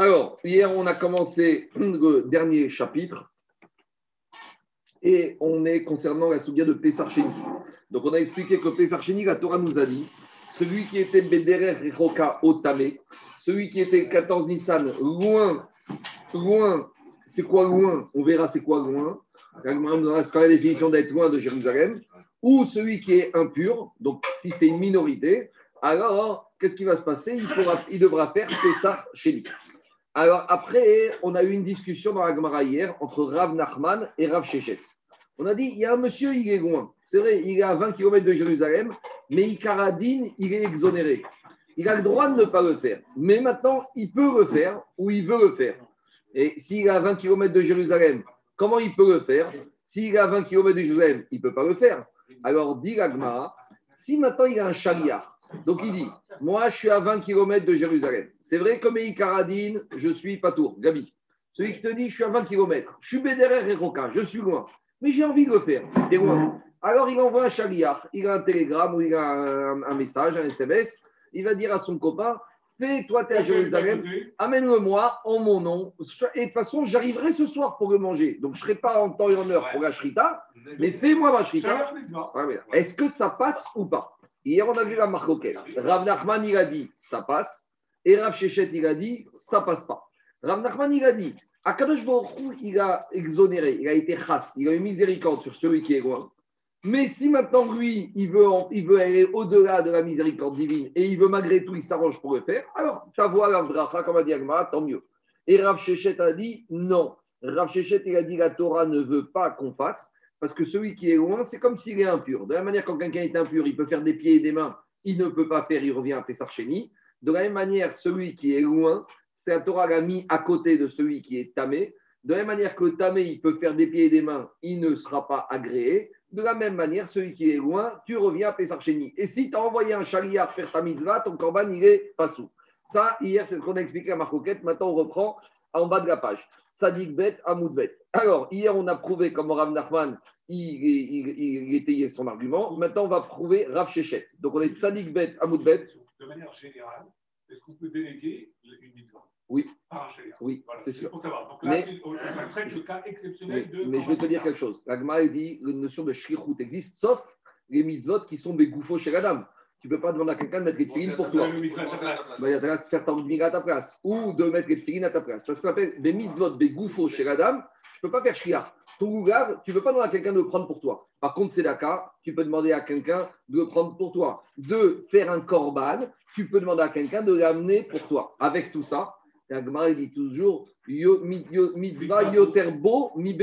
Alors, hier, on a commencé le dernier chapitre et on est concernant la souga de Pesarcheni. Donc, on a expliqué que Pesarcheni, la Torah nous a dit celui qui était Bederer Roka Otame, celui qui était 14 Nissan, loin, loin, c'est quoi loin? On verra c'est quoi loin. C'est la définition d'être loin de Jérusalem. Ou celui qui est impur, donc si c'est une minorité, alors qu'est-ce qui va se passer? Il, devra faire Pessah. Alors après, on a eu une discussion dans la Gemara hier entre Rav Nachman et Rav Shechet. On a dit, il y a un monsieur, il est loin. C'est vrai, il est à 20 km de Jérusalem, mais Ikaradine, il est exonéré. Il a le droit de ne pas le faire. Mais maintenant, il peut le faire ou il veut le faire. Et s'il est à 20 km de Jérusalem, comment il peut le faire? S'il est à 20 km de Jérusalem, il ne peut pas le faire. Alors, dit l'Agma, si maintenant il a un chariard, donc il dit, moi je suis à 20 km de Jérusalem. C'est vrai que Meïkaradine, je suis pas tour, Gabi. Celui qui te dit, je suis à 20 km, je suis Bédérer et Roca, je suis loin, mais j'ai envie de le faire, t'es loin. Alors il envoie un chariard, il a un télégramme ou il a un, message, un SMS, il va dire à son copain, fais, toi, tu es à Jérusalem, amène-le-moi en mon nom. Et de toute façon, j'arriverai ce soir pour le manger. Donc, je ne serai pas en temps et en heure pour la shrita, mais fais-moi ma shrita. Est-ce que ça passe ou pas? Hier, on a vu la marque Rav Nachman, il a dit, ça passe. Et Rav Shechet, il a dit, ça passe pas. Rav Nachman, il a dit, Akadosh Baruch il a exonéré, il a été chas, il a eu miséricorde sur celui qui est loin. Mais si maintenant, lui, il veut, aller au-delà de la miséricorde divine et il veut malgré tout, il s'arrange pour le faire, alors ta voix, la comme a dit tant mieux. Et Rav Shechet a dit non. Rav Shechet, il a dit la Torah ne veut pas qu'on fasse, parce que celui qui est loin, c'est comme s'il est impur. De la même manière, quand quelqu'un est impur, il peut faire des pieds et des mains, il ne peut pas faire, il revient à Pessarchéni. De la même manière, celui qui est loin, c'est la Torah l'a mis à côté de celui qui est tamé. De la même manière que tamé, il peut faire des pieds et des mains, il ne sera pas agréé. De la même manière, celui qui est loin, tu reviens à Pessarchéni. Et si tu as envoyé un chariot faire ta mitzvah, ton corban, il est pas sous. Ça, hier, c'est ce qu'on a expliqué à Marcoquette. Maintenant, on reprend en bas de la page. Sadik Bet, Amoud Bet. Alors, hier, on a prouvé comment Rav Nachman, il, il, étayait son argument. Maintenant, on va prouver Rav Shechet. Donc, on est Sadik Bet, Amoud Bet. De manière générale, est-ce qu'on peut déléguer une mitzvah oui. Oui, c'est sûr. Pour savoir. Donc là, mais, on traite le cas exceptionnel de. Mais je vais te dire quelque chose. L'agma dit la notion de shrichut existe, sauf les mitzvot qui sont des gouffos chez la dame. Tu ne peux pas demander à quelqu'un de mettre les filines pour toi. Bah, il y a de faire ta à ta place ou de mettre les filines à ta place. Ça ce qu'on appelle des mitzvot, des gouffos chez la dame. Je ne peux pas faire shriach. Ton gougav, tu ne peux pas demander à quelqu'un de le prendre pour toi. Par contre, c'est cas, tu peux demander à quelqu'un de le prendre pour toi. De faire un korban, tu peux demander à quelqu'un de l'amener pour toi. Avec tout ça, la dit toujours mitzvah yoterbo mi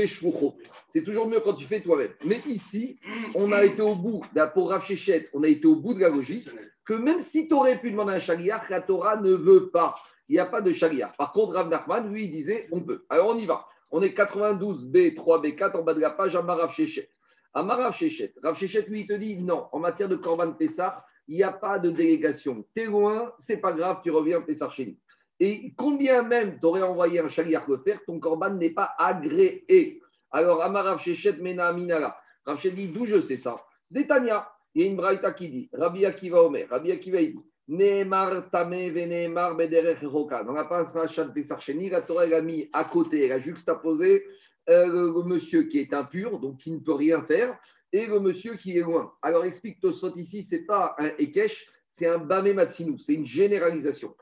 C'est toujours mieux quand tu fais toi-même. Mais ici, on a été au bout, pour Rav on a été au bout de la logique que même si tu aurais pu demander un chariar, la Torah ne veut pas. Il n'y a pas de chariar. Par contre, Rav Nachman, lui, il disait on peut. Alors on y va. On est 92B, 3B4 en bas de la page, Amar Rav Shechet. Amar Rav Shechet. Rav Shechet, lui, il te dit non, en matière de Korban Pessah, il n'y a pas de délégation. T'es loin, c'est pas grave, tu reviens Pessah chez et combien même tu aurais envoyé un chariar le faire, ton corban n'est pas agréé. Alors, Amarav Shechet Mena Minara. Rav dit, d'où je sais ça? Détania, il y a une braïta qui dit, Rabbi Akiva Omer, Rabbi Akiva dit, Nehemar Tame Venemar Bederech Roka. Dans la paracha de Pesarcheni, la Torah a mis à côté, elle a juxtaposé euh, le, monsieur qui est impur, donc qui ne peut rien faire, et le monsieur qui est loin. Alors explique Tosot ici, c'est pas un Ekech, c'est un Bame Matsinou, c'est une généralisation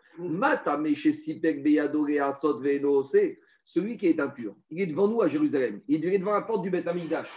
celui qui est impur. Il est devant nous à Jérusalem. Il est devant la porte du Beth Amikdash.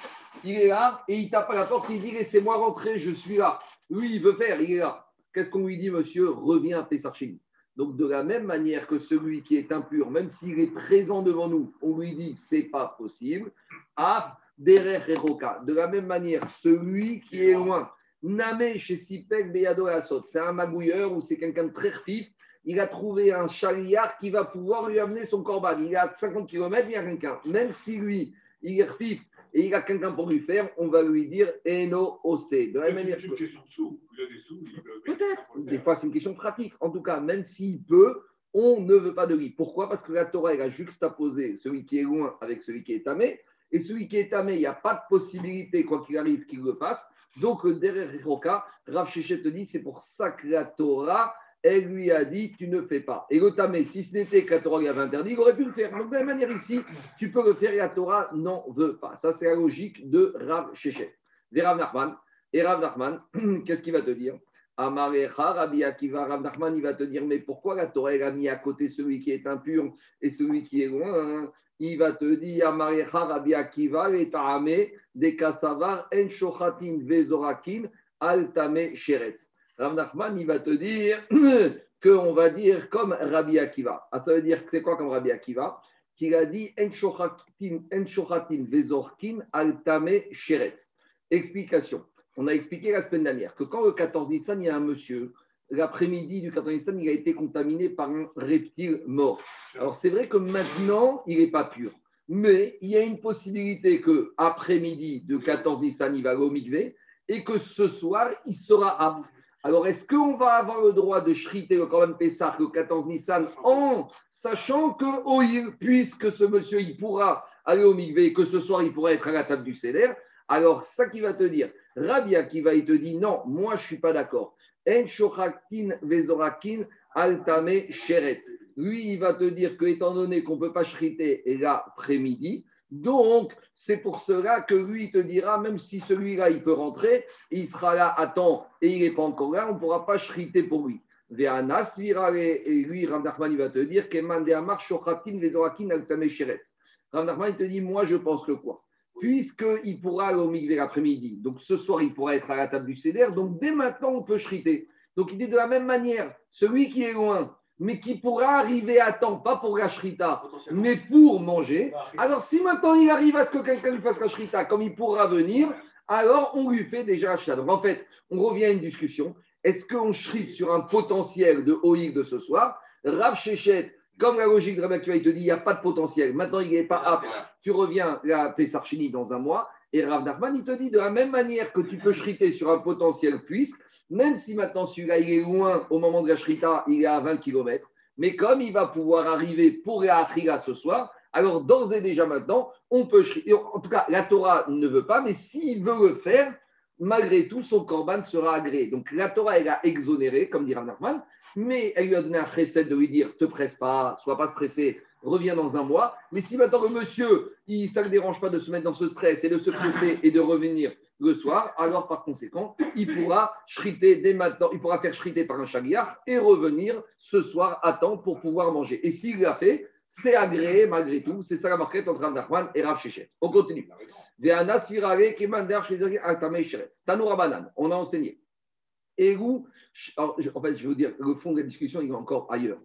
Il est là et il tape à la porte. Il dit Laissez-moi rentrer, je suis là. Lui, il veut faire, il est là. Qu'est-ce qu'on lui dit, monsieur? Reviens à Pessarchim. Donc, de la même manière que celui qui est impur, même s'il est présent devant nous, on lui dit C'est pas possible. Ah, De la même manière, celui qui est loin, Name chez Beyado c'est un magouilleur ou c'est quelqu'un de très vif il a trouvé un chariard qui va pouvoir lui amener son corban. Il est à 50 km, il y a quelqu'un. Même si lui, il est refif et il a quelqu'un pour lui faire, on va lui dire Eno Ose. De la manière. C'est une question de sous. Peut-être. Des fois, c'est une question pratique. En tout cas, même s'il peut, on ne veut pas de lui. Pourquoi? Parce que la Torah, elle a juxtaposé celui qui est loin avec celui qui est tamé. Et celui qui est tamé, il n'y a pas de possibilité, quoi qu'il arrive, qu'il le fasse. Donc, derrière Roka, Rav Shechet te dit c'est pour ça que la Torah elle lui a dit Tu ne fais pas. Et le tamé, si ce n'était que la Torah lui avait interdit, il aurait pu le faire. De la même manière, ici, tu peux le faire et la Torah n'en veut pas. Ça, c'est la logique de Rav Shechet. Des Rav Nachman. Et Rav Nachman, qu'est-ce qu'il va te dire? Amarecha, Rabbi Akiva, Rav Nachman, il va te dire Mais pourquoi la Torah elle a mis à côté celui qui est impur et celui qui est loin? Il va te dire Amarecha, Rabbi Akiva, et Ta'ame, de Kasavar, En Shochatin, Vezorakin, Altame, Sheretz. Rav Nachman, il va te dire qu'on va dire comme Rabbi Akiva. Ah, ça veut dire que c'est quoi comme Rabbi Akiva? Qu'il a dit En Shochatin, Vezorkin, Altame, Sheretz. Explication. On a expliqué la semaine dernière que quand le 14 Nissan, il y a un monsieur, l'après-midi du 14 Nissan, il a été contaminé par un reptile mort. Alors c'est vrai que maintenant, il n'est pas pur. Mais il y a une possibilité que après-midi de 14 Nissan, il va au mikvé et que ce soir, il sera apte. Alors, est-ce qu'on va avoir le droit de shriter le Corban Pessah le 14 Nissan en sachant que, puisque ce monsieur, il pourra aller au mikvé, que ce soir, il pourra être à la table du CDR alors, ça qui va te dire, Rabia qui va, te dit non, moi je ne suis pas d'accord. En vezorakin altame sheret. Lui, il va te dire que, étant donné qu'on ne peut pas shriter l'après-midi, donc c'est pour cela que lui, te dira, même si celui-là, il peut rentrer, il sera là à temps et il n'est pas encore là, on ne pourra pas shriter pour lui. Ve'anas et lui, Ramdachman, il va te dire, Keman vezorakin il te dit, moi je pense que quoi? Puisqu'il pourra aller au mikvé l'après-midi. Donc ce soir, il pourra être à la table du CDR. Donc dès maintenant, on peut shriter. Donc il dit de la même manière, celui qui est loin, mais qui pourra arriver à temps, pas pour la shrita, mais pour manger. Alors si maintenant il arrive à ce que quelqu'un lui fasse la shrita, comme il pourra venir, alors on lui fait déjà la Donc en fait, on revient à une discussion. Est-ce qu'on shrite sur un potentiel de OIG de ce soir? Rav Shechet, comme la logique de Rabbi te dit, il n'y a pas de potentiel. Maintenant, il n'est pas apte. Tu reviens à Pessarchini dans un mois. Et Rav Nachman, il te dit de la même manière que tu peux shriter sur un potentiel puisque, même si maintenant celui-là, il est loin au moment de la shrita, il est à 20 km, mais comme il va pouvoir arriver pour la Achila ce soir, alors d'ores et déjà maintenant, on peut. En tout cas, la Torah ne veut pas, mais s'il veut le faire, malgré tout, son corban sera agréé. Donc la Torah, elle a exonéré, comme dit Rav Nachman, mais elle lui a donné un recette de lui dire te presse pas, sois pas stressé, reviens dans un mois. Mais si maintenant le monsieur, il, ça ne dérange pas de se mettre dans ce stress et de se presser et de revenir le soir, alors par conséquent, il pourra shriter dès maintenant, il pourra faire shriter par un chagliard et revenir ce soir à temps pour pouvoir manger. Et s'il l'a fait, c'est agréé malgré tout. C'est ça la marquette entre Rav et Rav Shechet. On continue. Banan, on a enseigné. Et où, en fait, je veux dire, le fond de la discussion, il va encore ailleurs.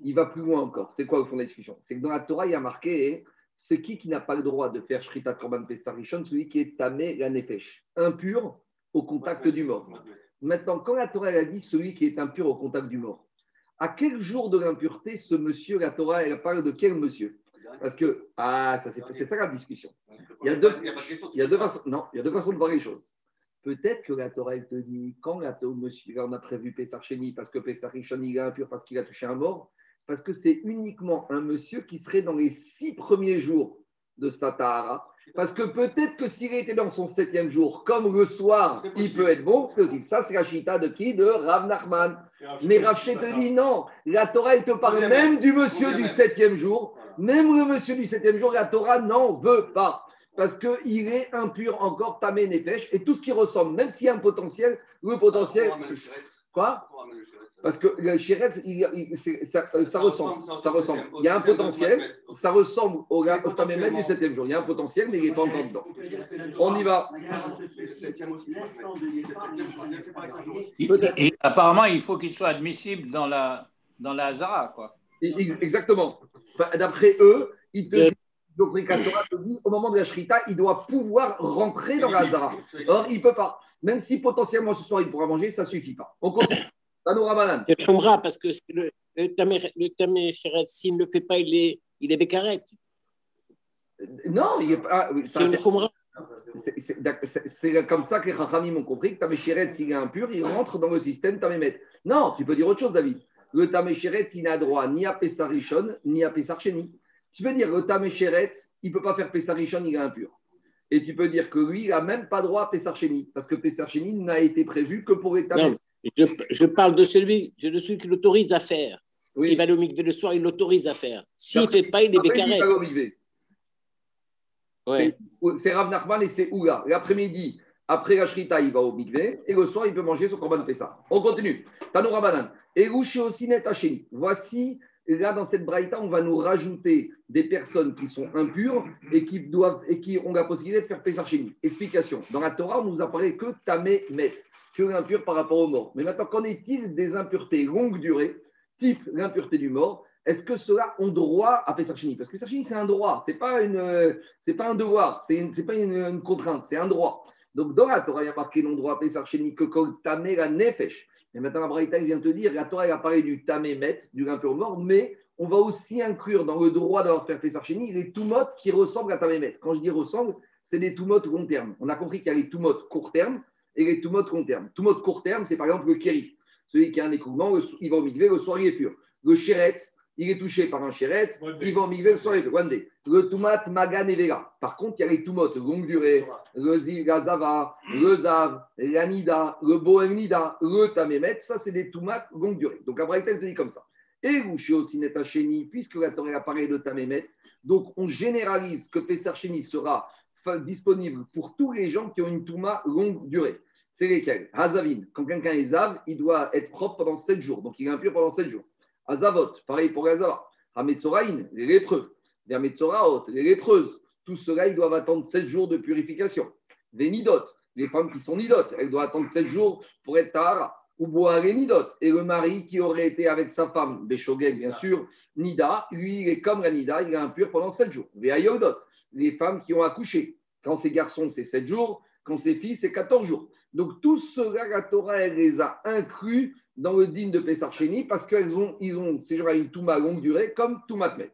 Il va plus loin encore. C'est quoi le fond de la discussion? C'est que dans la Torah, il y a marqué c'est qui qui n'a pas le droit de faire Shrita Korban Pesarishon Celui qui est tamé la nefesh, impur au contact du mort. Maintenant, quand la Torah a dit celui qui est impur au contact du mort, à quel jour de l'impureté ce monsieur, la Torah, elle parle de quel monsieur? Parce que, ah, ça, c'est ça la discussion. Il y a deux, il y a deux façons, non, il y a deux façons de voir les choses. Peut-être que la Torah, te dit, quand la Torah, monsieur, on a prévu Pessar parce que Pessar Rishon, il est impur parce qu'il a touché un mort, parce que c'est uniquement un monsieur qui serait dans les six premiers jours de Satahara. Parce que peut-être que s'il était dans son septième jour, comme le soir, il peut être bon, c'est Ça, c'est la chita de qui De Rav Nachman. Mais Rav te dit non. La Torah, elle te parle même du monsieur du septième jour. Même le monsieur du septième jour, la Torah n'en veut pas parce qu'il est impur encore, tamé nefesh, et tout ce qui ressemble, même s'il y a un potentiel, le potentiel. Quoi Parce que le ça, ça, ressemble. Ça ressemble. Il y a un potentiel, ça ressemble au, au tamé du septième jour. Il y a un potentiel, mais il n'est pas encore dedans. On y va. Et apparemment, il faut qu'il soit admissible dans la, dans la Hazara, quoi. Exactement. D'après eux, ils te donc, les te dit, au moment de la Shrita, il doit pouvoir rentrer dans la Zara. Or, il ne peut pas. Même si potentiellement ce soir il pourra manger, ça ne suffit pas. On continue. C'est parce que le, le tamé, s'il ne le fait pas, il est, il est bécarette. Non, il est pas. C'est une Khumra. C'est comme ça que les Chachamim ont compris que Tamé s'il est impur, il rentre dans le système Tamémet. Non, tu peux dire autre chose, David. Le Tamé il n'a droit ni à Pessarichon, ni à Pessarcheni. Tu peux dire, le Taméchéret, il ne peut pas faire Pessarichon, il est impur. Et tu peux dire que lui, il n'a même pas droit à Pessarcheni, parce que Pessarcheni n'a été prévu que pour les Je, je parle de celui, de celui qui l'autorise à faire. Oui. Il va aller au mikvé le soir, il l'autorise à faire. S'il ne fait pas, il est. Ouais. C'est- Rav Nachman et c'est Oula. L'après-midi, après la Shrita, il va au mikvé et le soir, il peut manger son korban Pessah. On continue. Tanoura Banan. Et Rouché aussi net Hachéni. Voici, là, dans cette braïta, on va nous rajouter des personnes qui sont impures et qui, doivent, et qui ont la possibilité de faire Pessah. Explication. Dans la Torah, on nous apparaît que Tamé Met, que l'impur par rapport aux morts. Mais maintenant, qu'en est-il des impuretés longue durée, type l'impureté du mort est-ce que ceux-là droit à Pessah Chéni Parce que Pessah Chéni, c'est un droit, pas une, euh, c'est pas un devoir, c'est une- c'est pas une, contrainte, c'est un droit. Donc dans la Torah, il y a marqué non droit à Pessah Chéni que kol tamé la nefesh. Et maintenant, la Braïta vient te dire, la Torah a parlé du tamé met, du impur mort, mais on va aussi inclure dans le droit d'avoir fait Pessah Chéni les tumot qui ressemblent à tamé met. Quand je dis ressemble, c'est des tumot long terme. On a compris qu'il y a les tumot court terme et les tumot long terme. Tumot court terme, c'est par exemple le kéri. Celui qui a un écoulement, il va au le soir il est pur. Le chéretz, il est touché par un chéretz, il va au le soir il est pur. One day. Le tumat magan et vega. Par contre, il y a les tumot longue durée, le zigazava, le zav, l'anida, le bohénida, le tamémet, ça c'est des tomates longue durée. Donc après, il te dit comme ça. Et Rouché aussi net Hachéni, puisque la Torah a parlé de tamémet, donc on généralise que Pessar Chéni sera disponible pour tous les gens qui ont une touma longue durée. C'est lesquels? Hazavin, quand quelqu'un est zav, il doit être propre pendant 7 jours, donc il est impur pendant 7 jours. Hazavot, pareil pour Hazava. Hametzoraïn, les lépreux. Vermetzoraot, les lépreuses. Tout cela, ils doivent attendre 7 jours de purification. Les les femmes qui sont nidotes, elles doivent attendre 7 jours pour être tahara. Ou boire les nidotes. Et le mari qui aurait été avec sa femme, Béchogeg, bien sûr, Nida, lui, il est comme la Nida, il est impur pendant 7 jours. Les ayodot, les femmes qui ont accouché. Quand c'est garçons, c'est 7 jours. Quand c'est filles, c'est 14 jours. Donc, tout cela, la Torah, elle les a inclus dans le digne de Pessar Chéni parce qu'ils ont, ils ont ces gens-là une Touma longue durée comme Toumatmet.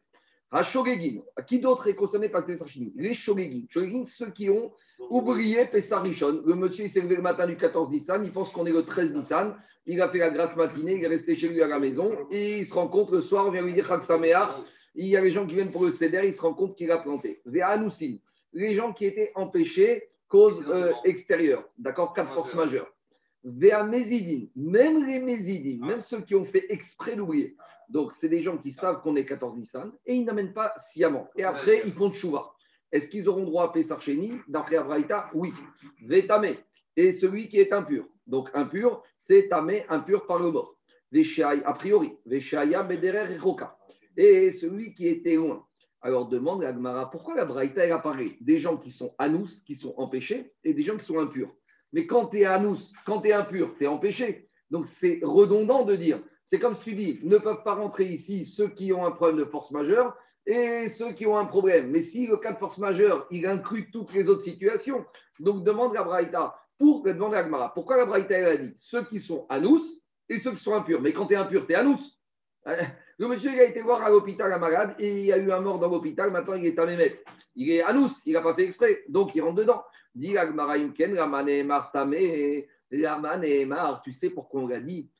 À Shogegin, qui d'autre est concerné par Pessar Chéni Les Shogegin. Shogegin, ceux qui ont oublié Pessar Rishon. Le monsieur, il s'est levé le matin du 14 Nissan, il pense qu'on est le 13 Nissan. Il a fait la grasse matinée, il est resté chez lui à la maison et il se rend compte le soir, on vient lui dire Chag Sameach. Il y a les gens qui viennent pour le céder, il se rend compte qu'il a planté. Ve'anusim, les gens qui étaient empêchés, cause euh, extérieure, d'accord, quatre forces majeures. Véa Mézidine, même les Mézidines, même ceux qui ont fait exprès d'oublier. Donc, c'est des gens qui savent qu'on est 14 Nissan et ils n'amènent pas sciemment. Et après, ils font Tchouva. Est-ce qu'ils auront droit à Pessar Chéni D'après Abraïta, oui. Vétamé, et celui qui est impur. Donc, impur, c'est Tamé, impur par le mort. Veshaï, a priori. Veshaïa, Bederer et Roka. Et celui qui était loin. Alors, demande à Gmara, pourquoi la Braïta, elle apparaît? Des gens qui sont anous, qui sont empêchés, et des gens qui sont impurs mais quand tu es anous, quand tu es impur, tu es empêché. Donc c'est redondant de dire. C'est comme si tu dis, ne peuvent pas rentrer ici ceux qui ont un problème de force majeure et ceux qui ont un problème. Mais si le cas de force majeure, il inclut toutes les autres situations, donc demande la Braïta, pour, demande à pourquoi la Braïta elle a dit ceux qui sont anous et ceux qui sont impurs? Mais quand tu es impur, tu es anous. Le monsieur, il a été voir à l'hôpital un malade et il y a eu un mort dans l'hôpital, maintenant il est à Mémet. Il est anous, il n'a pas fait exprès, donc il rentre dedans. Dit Agmara Imken, Raman Emar Tamé, Raman Emar, tu sais pourquoi on l'a dit?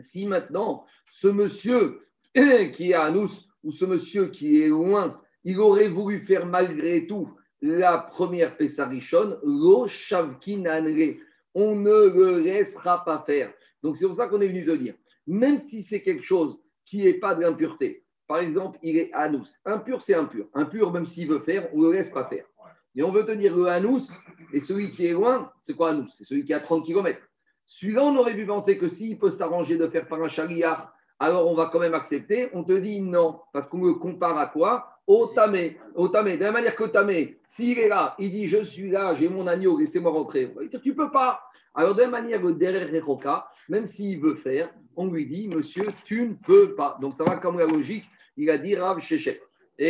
Si maintenant, ce monsieur qui est à nous, ou ce monsieur qui est loin, il aurait voulu faire malgré tout la première Pessarichon, Lo on ne le laissera pas faire. Donc c'est pour ça qu'on est venu te dire, même si c'est quelque chose qui n'est pas de l'impureté, par exemple, il est anous. Impur, c'est impur. Impur, même s'il veut faire, on ne le laisse pas faire. Et on veut te dire le anous, et celui qui est loin, c'est quoi anous C'est celui qui est à 30 km. Celui-là, on aurait pu penser que s'il peut s'arranger de faire par un chariard, alors on va quand même accepter. On te dit non, parce qu'on le compare à quoi? Au tamé. Au tamé. De la même manière que tamé, s'il est là, il dit je suis là, j'ai mon agneau, laissez-moi rentrer. Tu peux pas. Alors de la manière que derrière Roca, même s'il veut faire, on lui dit monsieur, tu ne peux pas. Donc ça va comme la logique il a dit Rav Shechet.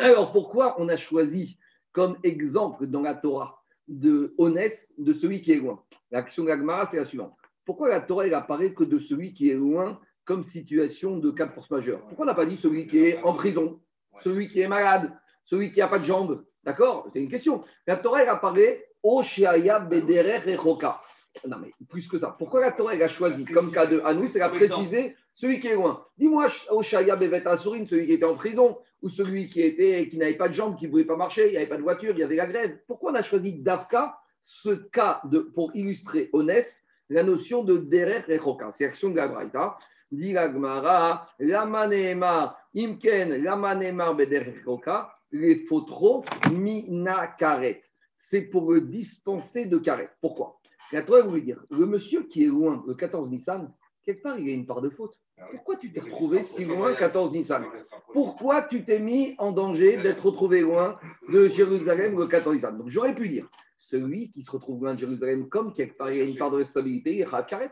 Alors pourquoi on a choisi comme exemple dans la Torah de Honès de celui qui est loin? L'action de l'Agmara, c'est la suivante. Pourquoi la Torah, elle apparaît que de celui qui est loin comme situation de cas de force majeure Pourquoi on n'a pas dit celui qui est en prison, celui qui est malade, celui qui n'a pas de jambes? D'accord? C'est une question. La Torah, elle apparaît au Shiaya Bederer Roka. Non, mais plus que ça. Pourquoi la Torah, elle a choisi comme cas de Anouis, elle a précisé celui qui est loin. Dis-moi, au Shaya Bevet Asurin, celui qui était en prison, ou celui qui était qui n'avait pas de jambes, qui ne pouvait pas marcher, il n'y avait pas de voiture, il y avait la grève. Pourquoi on a choisi Davka, ce cas de, pour illustrer Onès, la notion de Derer et Roka C'est l'action de la Braïta. Dit la Gemara, Lama Imken, Lama Neemar Bederer Roka, les fotro mina karet. C'est pour le dispenser de karet. Pourquoi? La Torah voulait dire, le monsieur qui est loin, le 14 Nissan, quelque part, il a une part de faute. Pourquoi tu t'es retrouvé si loin, 14 Nissan? Pourquoi tu t'es mis en danger d'être retrouvé loin de Jérusalem le 14 Nissan? Donc j'aurais pu dire, celui qui se retrouve loin de Jérusalem, comme quelque part il a une part de responsabilité, il a karet.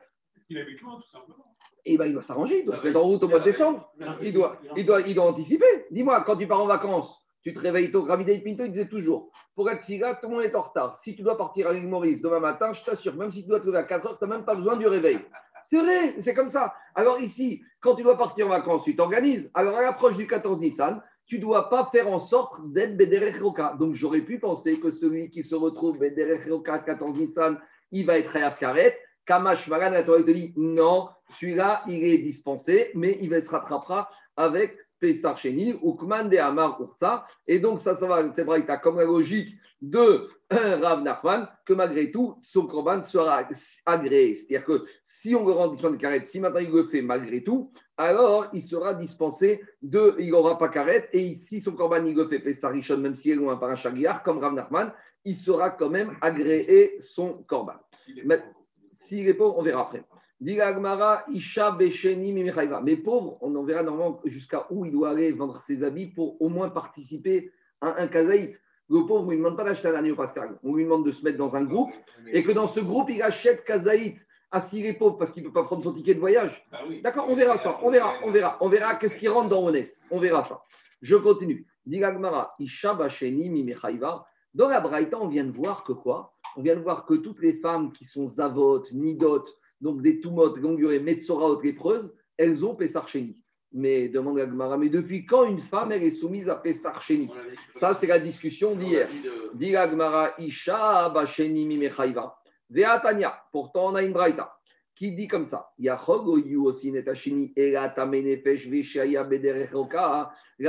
Il habite loin, tout simplement. Et ben, il doit s'arranger, il doit se mettre en route au mois de décembre. Il doit, il doit, il doit anticiper. Dis-moi, quand tu pars en vacances, tu te réveilles tôt. David Pinto, il disait toujours pour être figa, tout le monde est en retard. Si tu dois partir à l'île Maurice demain matin, je t'assure, même si tu dois te lever à 4 heures, tu n'as même pas besoin du réveil. C'est vrai, c'est comme ça. Alors ici, quand tu dois partir en vacances, tu t'organises. Alors à l'approche du 14 Nissan, tu ne dois pas faire en sorte d'être Bederech. Donc j'aurais pu penser que celui qui se retrouve Bederech Roka 14 Nissan, il va être Hayaf Karet. Kamash Magan, la te dit non, celui-là, il est dispensé, mais il se rattrapera avec Pesar Sheni, Ukman de Amar Ursa. Et donc, ça, ça va, c'est vrai, tu as comme la logique de Rav Nachman que malgré tout, son corban sera agréé. C'est-à-dire que si on le rend dispensé de si maintenant il le fait malgré tout, alors il sera dispensé de, il n'aura pas carré. Et si son corban il le fait Pesar Rishon, même s'il est loin par un chagliar, comme Rav Nachman, il sera quand même agréé son corban. S'il est pauvre, on verra après. Isha Mais pauvre, on en verra normalement jusqu'à où il doit aller vendre ses habits pour au moins participer à un kazaït. Le pauvre, on ne lui demande pas d'acheter un agneau pascal. On lui demande de se mettre dans un groupe et que dans ce groupe, il achète kazaït. Ah, s'il est pauvre parce qu'il ne peut pas prendre son ticket de voyage. Bah D'accord, on verra ça. On verra, on verra. On verra qu'est-ce qui rentre dans Onès. On verra ça. Je continue. Isha Dans la Braïta, on vient de voir que quoi? On vient de voir que toutes les femmes qui sont zavotes, nidotes, donc des toumotes longue durée, metzoraot lépreuses, elles ont Pessarchéni. Mais demande à Gmara, mais depuis quand une femme elle est soumise à Pessarchéni Ça, c'est la discussion d'hier. Dit Gmara, Isha Bacheni Mimechaiva. Veatania, pourtant on a une braïta qui dit comme ça? La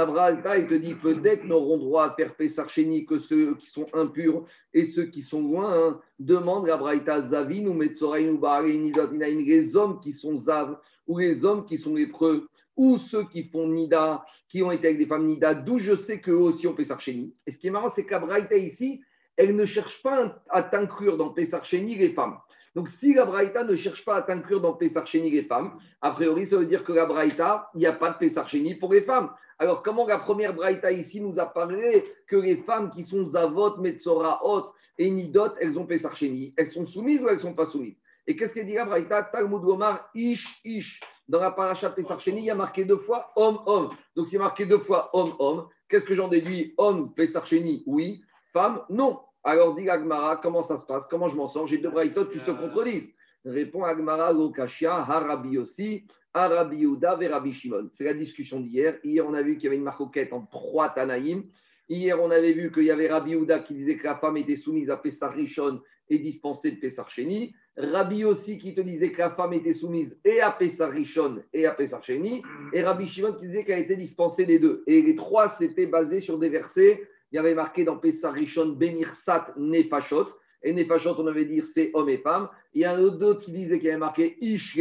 Bralta, il te dit peut-être n'auront droit à faire Pesarcheni que ceux qui sont impurs et ceux qui sont loin. Hein. Demande la Zavin ou Metzorain ou les hommes qui sont Zav ou les hommes qui sont lépreux ou ceux qui font Nida, qui ont été avec des femmes Nida, d'où je sais qu'eux aussi ont Pesarcheni. Et ce qui est marrant, c'est que ici, elle ne cherche pas à t'inclure dans Pesarcheni les femmes donc, si la Braïta ne cherche pas à t'inclure dans Pessarchéni les femmes, a priori, ça veut dire que la Braïta, il n'y a pas de Pessarchéni pour les femmes. Alors, comment la première Braïta ici nous a parlé que les femmes qui sont Zavot, Metzora, Hot et Nidot, elles ont Pessarchéni Elles sont soumises ou elles ne sont pas soumises? Et qu'est-ce qu'elle dit la Braïta? Talmud Omar, Ish, Ish. Dans la paracha Pessarchéni, il y a marqué deux fois homme, homme. Donc, c'est marqué deux fois homme, homme. Qu'est-ce que j'en déduis? Homme, Pessarchéni, oui. Femme, non. Alors dit Agmara, comment ça se passe? Comment je m'en sors? J'ai deux braïtotes qui se contredisent. Répond Agmara, Lokashia, Harabi aussi, Harabi Uda, Rabbi Shimon. C'est la discussion d'hier. Hier, on a vu qu'il y avait une marcoquette en trois Tanaïm. Hier, on avait vu qu'il y avait Rabbi Uda qui disait que la femme était soumise à Pessar Rishon et dispensée de Pessar Sheni. Rabbi aussi qui te disait que la femme était soumise et à Pessar Rishon et à Pessar. Et Rabbi Shimon qui disait qu'elle était dispensée des deux. Et les trois s'étaient basés sur des versets il y avait marqué dans Pessah Rishon Bemirsat Nefashot. Et Nefashot, on avait dit c'est homme et femme. Il y a un autre qui disait qu'il y avait marqué Ish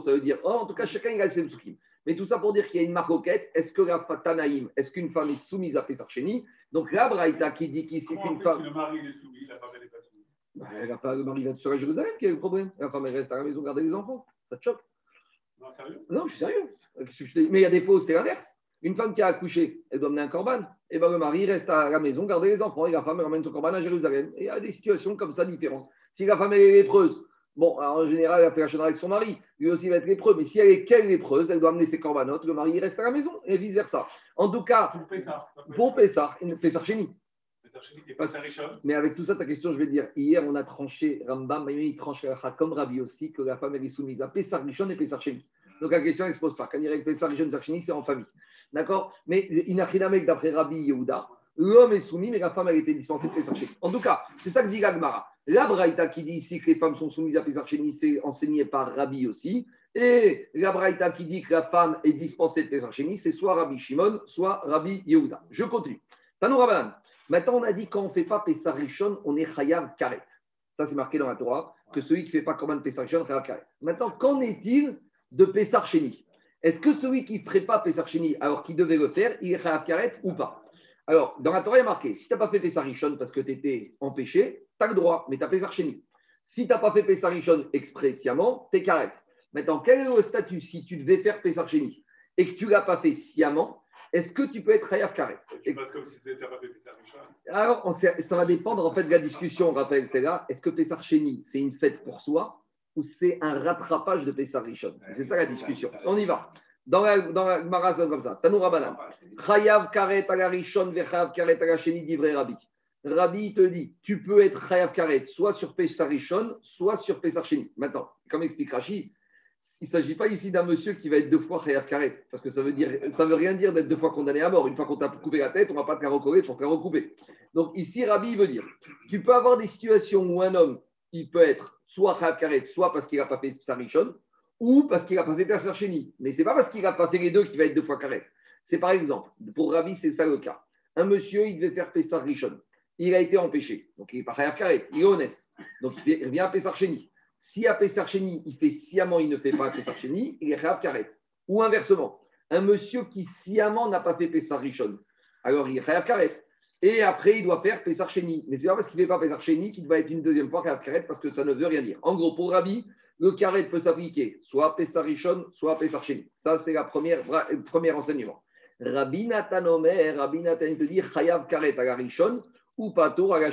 ça veut dire oh, en tout cas, chacun il a ses psukim. Mais tout ça pour dire qu'il y a une marcoquette. Est-ce que la Tanaïm, est-ce qu'une femme est soumise à Pessah Sheni? Donc la Braïta qui dit qu'ici c'est une femme. Si le mari est soumis, la femme n'est pas soumise? Bah, la femme, le mari va sur Jérusalem, quel est le problème? La femme elle reste à la maison garder les enfants. Ça te choque? Non, sérieux? Non, je suis sérieux. Mais il y a des faux, c'est l'inverse. Une femme qui a accouché, elle doit mener un corban. Et ben le mari reste à la maison, garder les enfants, et la femme ramène son corban à Jérusalem. Et il y a des situations comme ça différentes. Si la femme est lépreuse, bon, en général, elle a fait la avec son mari, lui aussi va être lépreux. Mais si elle est quelle lépreuse, elle doit amener ses corbanotes, le mari reste à la maison, et vice versa. En tout cas, pour Pessar, Pessar, chéni. Mais avec tout ça, ta question, je vais dire, hier, on a tranché Rambam, mais il tranche comme Rabbi aussi, que la femme elle est soumise à Pessar Richon et Pessar chéni. Donc la question, ne se pose pas. Il a Pessar Pessar chéni, c'est en famille. D'accord? Mais Inachinamek, d'après Rabbi Yehuda, l'homme est soumis, mais la femme, elle été dispensée de Pesacheni. En tout cas, c'est ça que dit Gagmara. La Braïta qui dit ici que les femmes sont soumises à Pesacheni, c'est enseigné par Rabbi aussi. Et la Braïta qui dit que la femme est dispensée de Sheni, c'est soit Rabbi Shimon, soit Rabbi Yehuda. Je continue. Tanou Rabbanan. Maintenant, on a dit quand on ne fait pas Rishon, on est Chayav Karet. Ça, c'est marqué dans la Torah, que celui qui ne fait pas Korban Pesach Rishon, Chayav Karet. Maintenant, qu'en est-il de Pesach Sheni Est-ce que celui qui ne ferait pas Pesach Sheni alors qu'il devait le faire, il est Karet ou pas? Alors, dans la Torah, il marqué si tu n'as pas fait Pesach Rishon parce que tu étais empêché, tu as le droit, mais tu as Pesach Sheni. Si tu n'as pas fait Pesach Rishon expressément, tu es Karet. Maintenant, quel est le statut si tu devais faire Pesach Sheni et que tu ne l'as pas fait sciemment est-ce que tu peux être Chayav Karet? Comme si tu pas fait. Alors, on sait- ça va dépendre en fait de la discussion, on rappelle, c'est là. Est-ce que Pessar Chéni, c'est une fête pour soi? Ou c'est un rattrapage de Pessar Rishon C'est ça la discussion. On y va. Dans la, dans la comme ça. Tanou Rabbanan. Chayav Karet ala Rishon vechayav Karet ala Sheni divrei Rabbi. Rabbi te dit, tu peux être Chayav Karet soit sur Pessar Rishon, soit sur Pessar Sheni. Maintenant, comme explique Rashi, il ne s'agit pas ici d'un monsieur qui va être deux fois Chayav Karet, parce que ça veut, dire, ça veut rien dire d'être deux fois condamné à mort. Une fois qu'on t'a coupé la tête, on ne va pas te la recoller pour te la recouper. Donc ici, Rabbi veut dire, tu peux avoir des situations où un homme, il peut être soit soit parce qu'il n'a pas fait Sarishon, ou parce qu'il n'a pas fait Pesach Sheni. Mais ce n'est pas parce qu'il n'a pas fait les deux qu'il va être deux fois Karet. C'est par exemple, pour Rabbi, c'est ça le cas. Un monsieur, il devait faire Pesach Rishon. Il a été empêché. Donc il n'est pas Chayav Karet, il est honnête. Donc il revient à Pesach Sheni. Si à Pesach Sheni, il fait sciemment, il ne fait pas Pesach Sheni, il est Chayav Karet. Ou inversement, un monsieur qui sciemment n'a pas fait Rishon, alors il est Karet. Et après, il doit faire Pesach Sheni. Mais c'est pas parce qu'il ne fait pas Pesach Sheni qu'il va être une deuxième fois Chayav Karet parce que ça ne veut rien dire. En gros, pour Rabbi, le Karet peut s'appliquer soit Pesach Rishon, soit à Pesach Sheni. Ça, c'est la première, le premier enseignement. Rabbi Nathan Omer, Rabbi Nathan il te dit Chayav Karet à la ou Patour à la.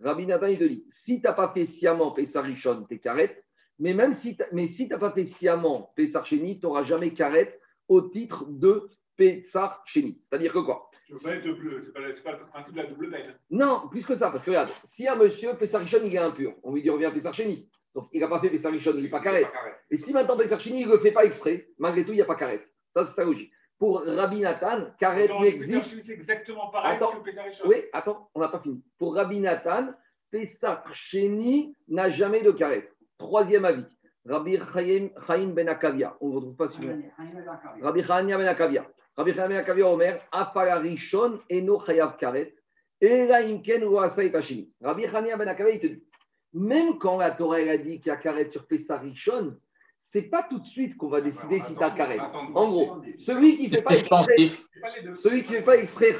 Rabbi Nathan il te dit si tu n'as pas fait sciemment Rishon, tu es Karet. Mais même si tu n'as pas fait sciemment Pesach Sheni, tu n'auras jamais Karet au titre de Pesach Sheni. C'est-à-dire que quoi? Ne veux pas être bleu. Ce n'est pas, c'est pas le principe de la double peine. Non, plus que ça, parce que regarde, si un monsieur Pesach Rishon, il est impur, on lui dit reviens Pesach Sheni. Donc il n'a pas fait Pesach Rishon, il n'est pas Karet. Et si maintenant Pesach Sheni, il ne le fait pas exprès, malgré tout, il n'y a pas Karet. Ça, c'est sa logique. Pour Rabbi Nathan, Karet Non, n'existe. C'est exactement pareil Attends. que. Oui, attends, on n'a pas fini. Pour Rabbi Nathan, Pesach Sheni n'a jamais de Karet. Troisième avis. Rabbi Chaim, Chaim Ben Akavia. On ne retrouve pas celui-là. Rabbi Chaim Ben Akavia. Rabbi Chaim Ben Akavia Omer, Afala Rishon eno chayav karet, ela imken ou asa et hashimi. Rabbi Chaim Ben Akavia, il te dit, même quand la Torah elle a dit qu'il y a karet sur Pessah Rishon, c'est pas tout de suite qu'on va décider si tu as karet. En gros, celui qui ne fait pas exprès, celui qui fait pas exprès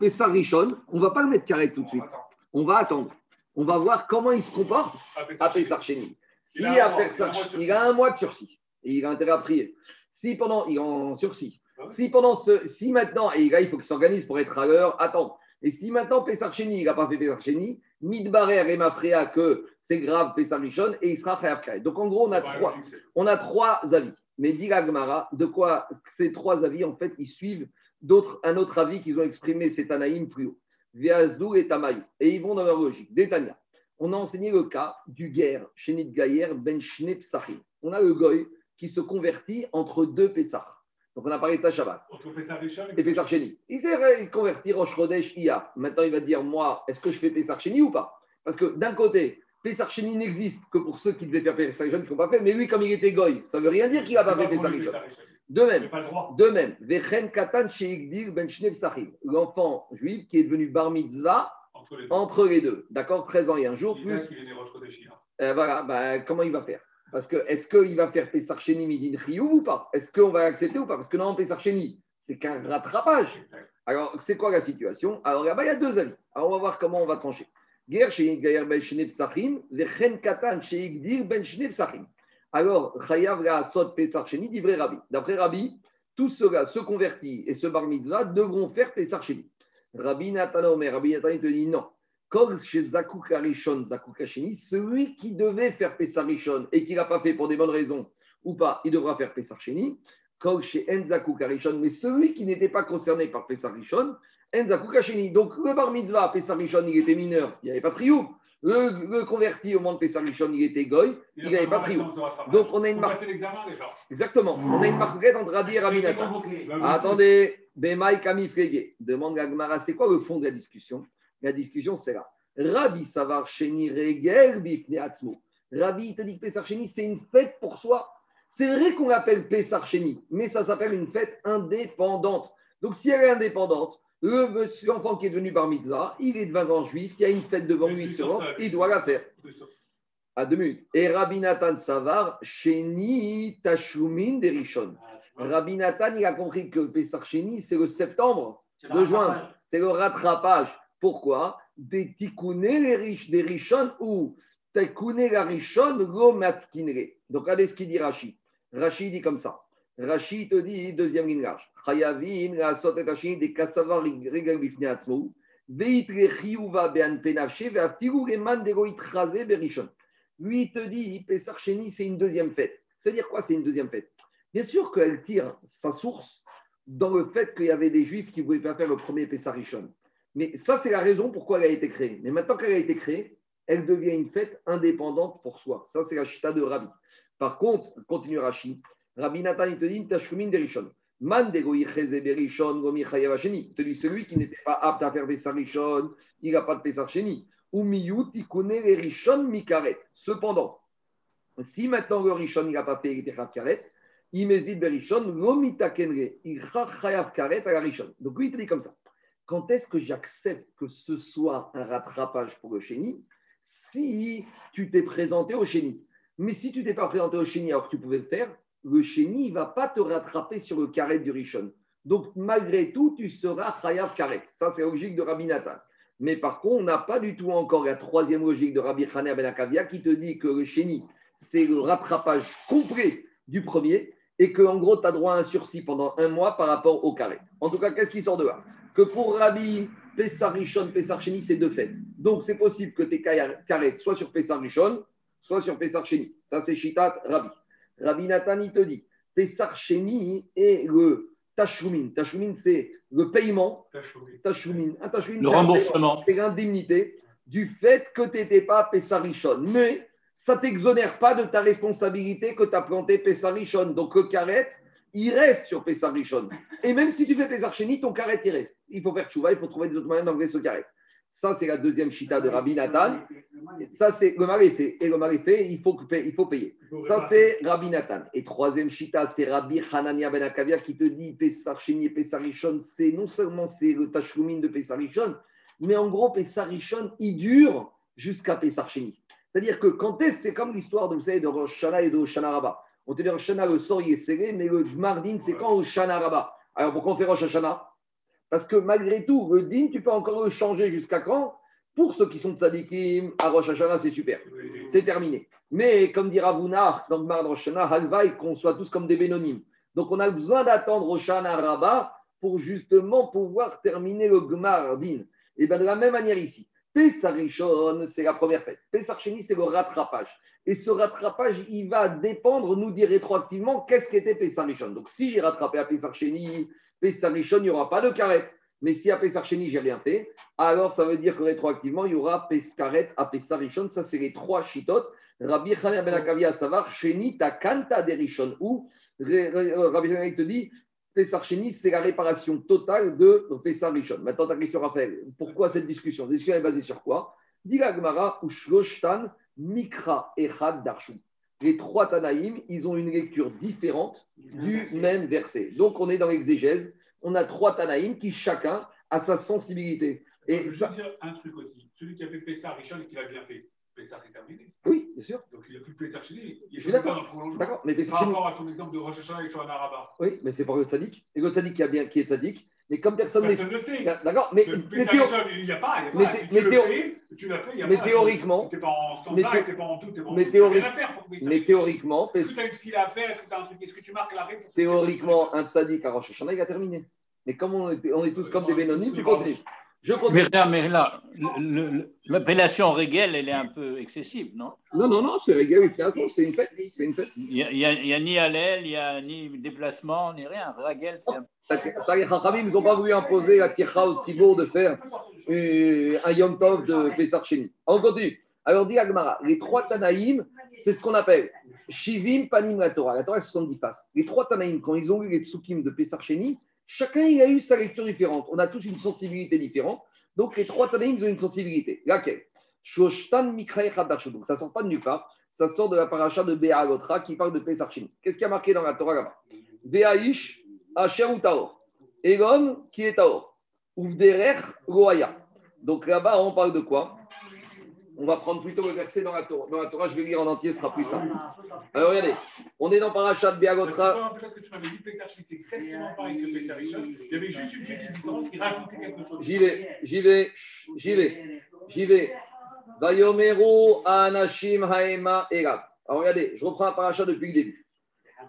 Pessah Rishon, on va pas le mettre karet tout de suite. On va attendre. On va voir comment il se comporte Ah, à Sheni. Si à il a un mois de sursis et il a intérêt à prier. Si pendant, il est en sursis. Si pendant ce, si maintenant, et là il faut qu'il s'organise pour être à l'heure, attends. Et si maintenant Pessah Sheni, il n'a pas fait Pessah Sheni, Midbarer et Mafrea que c'est grave Pessah Rishon et il sera Karet. Donc en gros, on a Ouais, trois, on a trois avis. Mais dit la Gemara, de quoi ces trois avis, en fait, ils suivent d'autres, un autre avis qu'ils ont exprimé, c'est Tanaïm plus haut. Viazdou et Tamaï. Et ils vont dans leur logique. Détania. On a enseigné le cas du guerre, Shenit Gaïer, Ben. On a le Goy qui se convertit entre deux Pessah. Donc on a parlé de ça Shabbat. Et Pessah Sheni. Il s'est converti Rosh Chodesh Ia. Maintenant, il va dire Moi, est-ce que je fais Pessah Sheni ou pas? Parce que d'un côté, Pessah Sheni n'existe que pour ceux qui devaient faire Pessah Rishon qui n'ont pas fait. Mais lui, comme il était Goy, ça ne veut rien dire qu'il n'a pas fait Pessah Rishon. De même, de même, Vechen Katan Sheikdir Ben. L'enfant juif qui est devenu bar mitzvah Entre les deux. D'accord? 13 ans et un jour, plus est né Rosh Chodesh, hein. euh, voilà, bah, comment il va faire? Parce que est-ce qu'il va faire Pessar Sheni Midin ou pas? Est-ce qu'on va accepter ou pas? Parce que non, Pessar Sheni, c'est qu'un rattrapage. Alors, c'est quoi la situation? Alors là-bas, il y a deux avis. Alors, on va voir comment on va trancher. Ben Ben. Alors, Chayav la Sot dit vrai Rabbi. D'après Rabbi, tous ceux-là, se convertis et ce bar mitzvah, devront faire Pessar Sheni. Rabbi Nathan Omer, Rabbi Nathan, il te dit non. Kol chez Zakouk Arishon, Zakouk celui qui devait faire Pessah et qui ne l'a pas fait pour des bonnes raisons ou pas, il devra faire Pessah. Kol chez Enzakouk Arishon, mais celui qui n'était pas concerné par Pessah Enzakouk. Donc le bar mitzvah, Pessah il était mineur, il n'y avait pas de trioux. Le, le converti au monde Pessah il était goy, il n'avait pas de trioux. Donc, on a une marque. Exactement. On a une marque entre Rabbi et Ah, Attendez, Bemaï Kami Frégué. Demande la Gemara, c'est quoi le fond de la discussion? La discussion, c'est là. Rabbi Savar Sheni Regel Bifne Atzmo. Rabbi, il te dit que Pessah Sheni, c'est une fête pour soi. C'est vrai qu'on l'appelle Pessar Sheni, mais ça s'appelle une fête indépendante. Donc si elle est indépendante, le monsieur enfant qui est devenu bar mitzvah, il est devant un juif, il y a une fête devant lui, il doit la faire. À deux minutes. Et Rabbi Nathan Savar, Sheni Tashumin Derishon. Rabbi Nathan, il a compris que Pessar Sheni, c'est le septembre de juin. C'est le rattrapage. Pourquoi? Des tikouné les riches, des rishon ou tikouné la rishon, lo matkinre. Donc, regardez ce qu'il dit Rashi. Rashi dit comme ça. Rashi te dit, deuxième ligne large. Chayavim, la sot et des kassavar regal bifne atzmou. Veitre chiyuva be'an penafshe, ve'afiru leman degoit chazé berishon. Lui, te dit, Pessar Sheni, c'est une deuxième fête. C'est-à-dire quoi, c'est une deuxième fête? Bien sûr qu'elle tire sa source dans le fait qu'il y avait des juifs qui ne voulaient pas faire le premier Pessarichon. Mais ça, c'est la raison pourquoi elle a été créée. Mais maintenant qu'elle a été créée, elle devient une fête indépendante pour soi. Ça, c'est la chita de Rabbi. Par contre, continue Rashi, Rabbi Nathan, il te dit, Tashkumin derishon. Man berishon, gomi chayav hasheni. Il te dit, celui qui n'était pas apte à faire Pessarichon, il n'a pas de Pessar Sheni. Ou miyut, il connaît les rishon mikaret. Cependant, si maintenant le rishon, n'a pas fait Techat karet, Imezid berishon, lomita kenre, il chayav karet à la rishon. Donc lui, il te dit comme ça. Quand est-ce que j'accepte que ce soit un rattrapage pour le chéni Si tu t'es présenté au chéni. Mais si tu t'es pas présenté au chéni alors que tu pouvais le faire, le chéni ne va pas te rattraper sur le carré du rishon. Donc malgré tout, tu seras chayav karet. Ça, c'est la logique de Rabbi Nathan. Mais par contre, on n'a pas du tout encore la troisième logique de Rabbi Hanea Ben Akavia qui te dit que le chéni, c'est le rattrapage complet du premier et que en gros, tu as droit à un sursis pendant un mois par rapport au carré. En tout cas, qu'est-ce qui sort de là? Que pour Rabbi Pessar Rishon, Pessar c'est deux fêtes. Donc, c'est possible que tes carré soit sur Pessar Rishon, soit sur Pessar Sheni. Ça, c'est Shitat Rabbi. Rabbi Nathan, il te dit Pessar Sheni est le Tashumin. Tashumin, c'est le paiement. Tashumin. Un Tashumin, Le remboursement. C'est l'indemnité du fait que tu n'étais pas Pessarichon. Mais ça ne t'exonère pas de ta responsabilité que tu as planté Pessarichon. Donc le carré, il reste sur Pessarichon. Et même si tu fais Pessarcheni, ton carré, il reste. Il faut faire tchouva, il faut trouver des autres moyens d'enlever ce carré. Ça, c'est la deuxième chita de Rabbi Nathan. Ça, c'est le mal est fait. Et le mal est fait, il faut, payer. Ça, c'est Rabbi Nathan. Et troisième chita, c'est Rabbi Hanania Ben Akavia qui te dit Pessar Pessar c'est non seulement c'est le Tashlumin de Pessar Rishon, mais en gros, Pessar Rishon, il dure jusqu'à Pessar. C'est-à-dire que quand est-ce, c'est comme l'histoire de, vous de Rosh et de Rosh Hashanah Rabbah. On te dit Rosh Hashanah, le sort il est serré, mais le Mardin, c'est quand Rosh Hashanah Rabbah? Alors pourquoi on fait Rosh Hashanah? Parce que malgré tout, le din, tu peux encore le changer jusqu'à quand? Pour ceux qui sont de Sadikim, à Rosh Hashanah, c'est super c'est terminé. Mais comme dira Ravuna, dans le Mar de Rosh Hashanah, Halvaï, qu'on soit tous comme des bénonymes. Donc on a besoin d'attendre Rosh Hashanah Rabbah pour justement pouvoir terminer le Gmar Din. Et bien de la même manière ici, Pessarishon, c'est la première fête. Pessarcheni, c'est le rattrapage. Et ce rattrapage, il va dépendre, nous dire rétroactivement, qu'est-ce qu'était Pessarishon. Donc si j'ai rattrapé à Pessarcheni, Pessarishon, il n'y aura pas de carrette. Mais si à Pessarcheni, j'ai rien fait, alors ça veut dire que rétroactivement, il y aura Peskaret à Pessarishon. Ça, c'est les trois chitotes. Rabbi Chaner Ben Akavia Savar, Sheni Takanta Derishon. Ré- Rabbi Chaner te dit, Pessar c'est la réparation totale de Pessar Rishon. Maintenant, ta question, Raphaël, pourquoi cette discussion? Cette discussion est basée sur quoi? Dit la Gemara, ou Shloshtan, Mikra, Echad, Darshu. Les trois Tanaïm, ils ont une lecture différente du même verset. Donc, on est dans l'exégèse. On a trois Tanaïm qui, chacun, a sa sensibilité. Et Et je veux ça- dire un truc aussi. Celui qui a fait Pessar Richard et qui l'a bien fait, Pessar est terminé. oui, bien sûr. Donc il a plus de Pessar chez lui. Il Je suis est d'accord. D'accord, mais Pessar Par rapport à ton exemple de Rosh Hashanah et Shohan Rabbah. Oui, mais c'est pas le tzaddik. Et le tzaddik qui, a bien, qui est tzaddik. Mais comme personne. Personne ne sait. D'accord, mais, Le Richard, il n'y a pas. il y a mais pas. Tu mais théo- fais, tu l'as a mais théoriquement- Tu n'es pas en mais standard, tu n'es pas en tout, tu n'es pas en mais tout. Tu n'as rien théorique- à faire pour Pessar mais théoriquement, Est-ce que tu as une file à faire Est-ce que tu as un truc Est-ce que tu marques l'arrêt pour théoriquement, un tzaddik à Rosh Hashanah, il a terminé. Mais comme on est, tous comme des bénonymes, tu continues. Je Mais continue. là, mais là, l'appellation régel, elle est un peu excessive, non? Non, non, non, c'est effectivement, c'est une fête. C'est une fête. Il n'y a, ni allèle, il n'y a ni déplacement, ni rien. Régel, c'est un Ça, les Chachamim, ils n'ont pas voulu imposer à Tircha au Tzibour de faire euh, un Yom Tov de Pessar Sheni. On continue. Alors, dit Agmara, les trois Tanaïm, c'est ce qu'on appelle Shivim Panim la Torah. La Torah, c'est 70 faces. Les trois Tanaïm, quand ils ont lu les psukim de Pessar Sheni, chacun il a eu sa lecture différente. On a tous une sensibilité différente. Donc, les trois Tanaïm, ont une sensibilité. Laquelle? Donc, ça ne sort pas de nulle part. Ça sort de la paracha de Béagotra qui parle de Sheni. Qu'est-ce qui a marqué dans la Torah là-bas? Béaïsh, Asher ou Taor? L'homme qui est Taor? Uvderech Roaya. Donc là-bas, on parle de quoi? On va prendre plutôt le verset dans la Torah. Dans la Torah, je vais lire en entier, ce sera plus simple. Alors regardez, on est dans Parachat de Béagotra. Parce que tu m'avais dit Pessar Sheni, c'est exactement pareil que Pessar Rishon. Il y avait juste une petite différence qui rajoutait quelque chose. J'y vais, j'y vais, j'y vais, j'y vais. Vayomeru anashim haema elab. Alors regardez, je reprends la paracha depuis le début.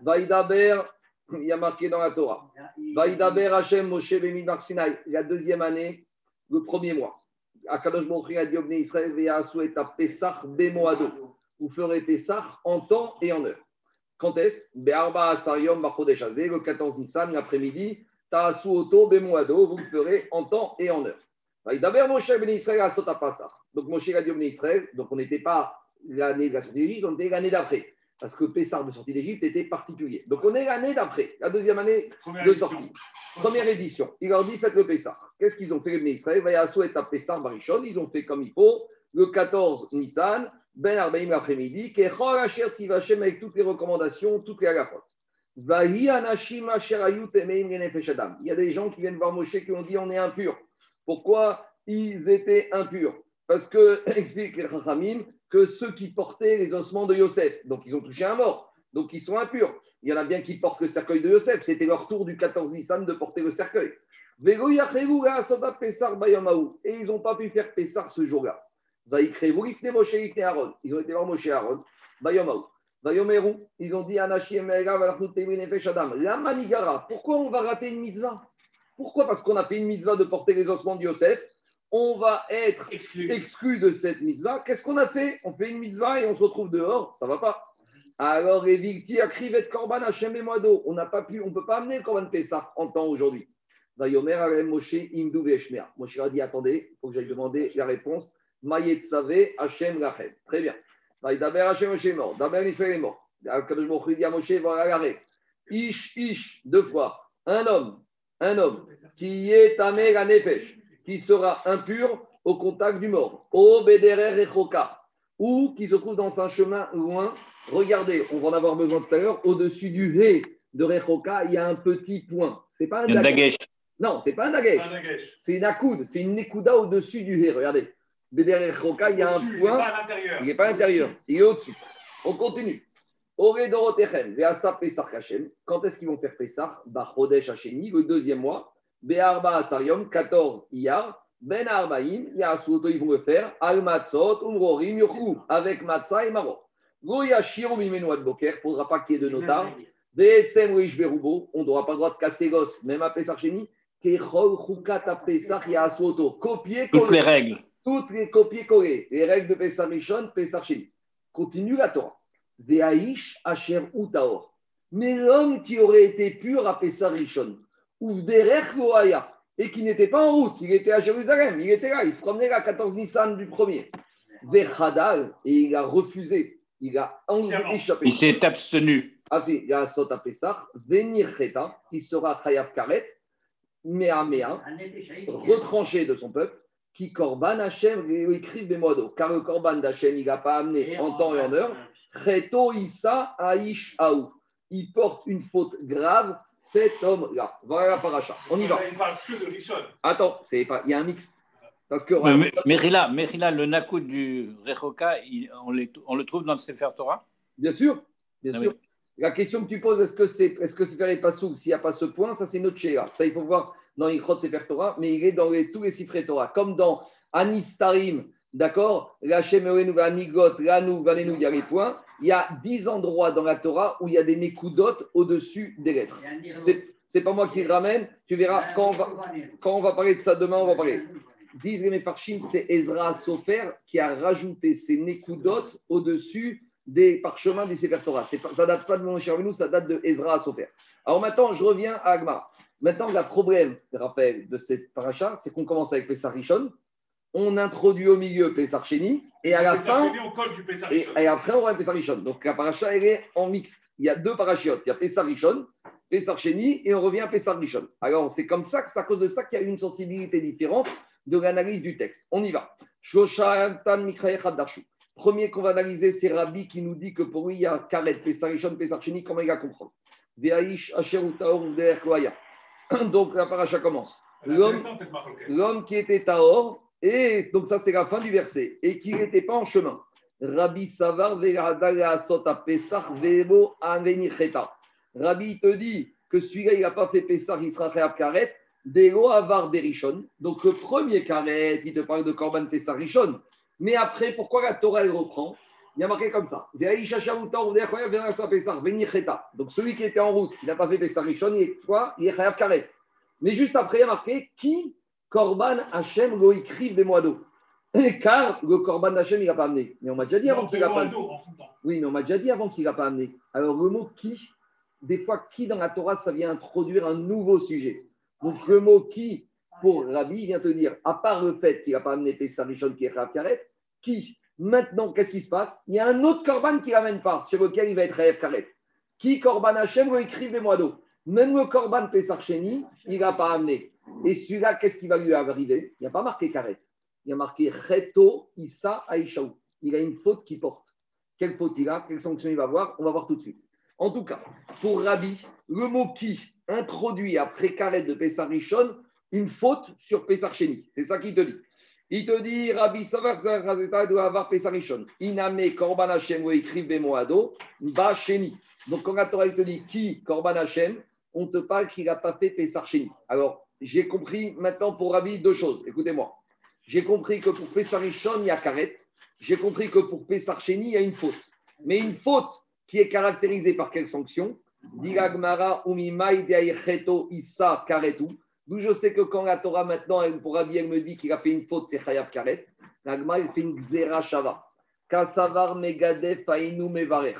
Vaïdaber, il y a marqué dans la Torah. Vaïdaber Hashem Moshe Bemidbar Sinai, la deuxième année, le premier mois. Akadosh Baruch a dit Israël, et Pesach Bemoado. Vous ferez Pesach en temps et en heure. Quand est-ce? Be'arba Hazeh, le 14 Nissan, l'après-midi. Ta'asu Oto Bemoado, vous le ferez en temps et en heure. Vaïdaber Moshe Bnei Israël a Sota Pesach. Donc Moshe a dit Israël, donc on n'était pas l'année de la sortie on était l'année d'après. Parce que Pessar de sortie d'Égypte était particulier. Donc on est l'année d'après, la deuxième année Première de édition. sortie. Première édition. Il leur dit faites le Pessar. Qu'est-ce qu'ils ont fait les Israël? Et à Pessar Barishon. Ils ont fait comme il faut. Le 14 Nissan, Ben Arbaïm l'après-midi, Kechol Asher Tivachem avec toutes les recommandations, toutes les Adam. Il y a des gens qui viennent voir Moshe qui ont dit on est impurs. Pourquoi ils étaient impurs? Parce que, explique les Chachamim, que ceux qui portaient les ossements de Yosef, donc ils ont touché un mort, donc ils sont impurs. Il y en a bien qui portent le cercueil de Yosef, c'était leur tour du 14 Nissan de porter le cercueil. Et ils n'ont pas pu faire Pessar ce jour-là. Ils ont été voir Moshe Aaron. Ils ont dit. Pourquoi on va rater une mitzvah? Pourquoi? Parce qu'on a fait une mitzvah de porter les ossements de Yosef. On va être Exclu. exclu de cette mitzvah. Qu'est-ce qu'on a fait? On fait une mitzvah et on se retrouve dehors. Ça va pas. Alors, les victimes a crivé Korban Hachem et Moado. On n'a pas pu, on peut pas amener le Korban Pessah en temps aujourd'hui. Vayomer Alem Moshe Imdu Veshmer. Moshe a dit attendez, il faut que j'aille demander la réponse. Mayet Save Hachem Lachem. Très bien. Vaïdaber Hachem Moshe est mort. Daber Israël est mort. Hu dit à Moshe va l'arrêter. Ish, ish, deux fois. Un homme, un homme qui est tamé la nefesh, qui sera impur au contact du mort. Au Bederer Rechoka, ou qui se trouve dans un chemin loin. Regardez, on va en avoir besoin tout à l'heure. Au-dessus du He de Rechoka, il y a un petit point. C'est pas un dagesh. Non, c'est pas un dagesh. C'est une accoude, c'est une nekuda au-dessus du He. Regardez. Bederer Rechoka, il y a un Au-dessus, il est point. pas à l'intérieur. Il n'est pas à l'intérieur, il est au-dessus. On continue. Ore Dorotechem, Veasa Pesach Hashem. Quand est-ce qu'ils vont faire Pesach? Bachodesh Hasheni, le deuxième mois. Be'arba Asariom, 14 Iyar. Ben Arbaim, Yasuto, ils vont le faire. Al Matzot, Umrorim, Yochou, avec Matzah et Marot. Goya Shiro Mimenu Ad Boker, il ne faudra pas qu'il y ait de notar. Ve'etzem Weish Berubo, on n'aura pas le droit de casser l'os, même à Pesach Sheni. Kechol Chukat Pesach Yasuto, copier Toutes les règles. toutes les copier-coller, les règles de Pessah Rishon, Pessah Sheni. Continue la Torah. Ve'aish Asher Utaor. Mais l'homme qui aurait été pur à Loaya, et qui n'était pas en route, il était à Jérusalem, il était là, il se promenait là, 14 Nissan du premier. Vechadal, et il a refusé, il a échappé. Il s'est abstenu. Ah, si, il y a un sot à Pessah, Venir Cheta, il sera Chayav Karet, Mea, retranché de son peuple, qui Korban Hachem écrit des modos, car le Korban d'Hachem, il n'a pas amené en temps et en heure. Cheto Issa Aish Aou. Il porte une faute grave, cet homme-là. Voilà la paracha. On y va. Il ne parle que de Rishon. Attends, c'est pas, il y a un mixte. Parce que Mais- mais- Merila, Merila, le Nakout du Rechoka, il- on, les- on le trouve dans le Sefer Torah? Bien sûr, bien Ah sûr. oui. La question que tu poses, est-ce que c'est est-ce que c'est faire les passouk S'il n'y a pas ce point, ça c'est notre chéra. Ça, il faut voir dans Ichot Sefer Torah, mais il est dans les- tous les Sifrei Torah. Comme dans Anistarim, d'accord? Lachem Eoenu Vanigot, Lanu, Vanenu, il y a les points. Il y a dix endroits dans la Torah où il y a des Nekudot au-dessus des lettres. C'est pas moi qui le ramène. Tu verras, quand on va, quand on va parler de ça demain, on va parler. Disent les c'est Ezra Sofer qui a rajouté ces Nekudot au-dessus des parchemins du Sefer Torah. Ça date pas de mon cher ça date de Ezra Sofer. Alors maintenant, je reviens à Agmar. Maintenant, le problème, je rappelle, de cette paracha, c'est qu'on commence avec Pessah Rishon, on introduit au milieu Pessah Sheni, et à la fin, Sheni, on colle du et, après, on Pessah Rishon. Donc la paracha, elle est en mixte. Il y a deux parachiotes. Il y a Pessah Rishon, Pessah Sheni, et on revient à Pessah Rishon. Alors c'est comme ça que c'est à cause de ça qu'il y a une sensibilité différente de l'analyse du texte. On y va. Premier qu'on va analyser, c'est Rabbi qui nous dit que pour lui, il y a Karet, Pesarishon, Pesarcheni, comment il va comprendre? Donc la paracha commence. L'homme qui était Taor, et donc ça c'est la fin du verset, et qui n'était pas en chemin. Rabbi Savar. Rabbi te dit que celui-là il n'a pas fait Pesach, il sera fait à Karet, Avar Berishon. Donc le premier Karet, il te parle de Korban Pesach Rishon. Mais après, pourquoi la Torah elle reprend? Il y a marqué comme ça. Donc celui qui était en route, il n'a pas fait Pesach Rishon, il est quoi? Il est Karet. Mais juste après, il y a marqué qui Korban Hashem lo mois d'eau. Car le Korban Hashem, il n'a pas amené. Mais on m'a déjà dit avant qu'il n'a pas amené. Oui, mais on m'a déjà dit avant qu'il n'a pas amené. Alors le mot qui, des fois qui dans la Torah, ça vient introduire un nouveau sujet. Donc le mot qui, pour Rabbi, il vient te dire, à part le fait qu'il n'a pas amené Pessarichon qui est Karet, qui, maintenant, qu'est-ce qui se passe? Il y a un autre Korban qui ne ramène pas, sur lequel il va être Chayav Karet. Qui, lo écrive des mois d'eau. Même le Korban Pessarcheni, il n'a pas amené. Et celui-là, qu'est-ce qui va lui arriver? Il n'y a pas marqué Karet. Il y a marqué Reto Issa Aishaou. Il a une faute qui porte. Quelle faute il a? Quelle sanction il va avoir? On va voir tout de suite. En tout cas, pour Rabbi, le mot qui introduit après Karet de Pessarichon une faute sur Pessarcheni. C'est ça qu'il te dit. Il te dit, Rabbi Savar doit avoir Pessarichon. Iname Korban Hashem ou écrive Bemoado, Ba Sheni. Donc quand la Torah te dit qui Korban Hashem, on te parle qu'il n'a pas fait Pessarcheni. Alors, j'ai compris maintenant pour Rabbi deux choses. Écoutez-moi. J'ai compris que pour Pessarichon, il y a Karet. J'ai compris que pour Pessarcheni, il y a une faute. Mais une faute qui est caractérisée par quelle sanction? D'où je sais que quand la Torah maintenant, pour Rabbi, elle me dit qu'il a fait une faute, c'est Chayav Karet. L'agma, il fait une Xera Shava. Kasavar Megadef Ainu Mevarer.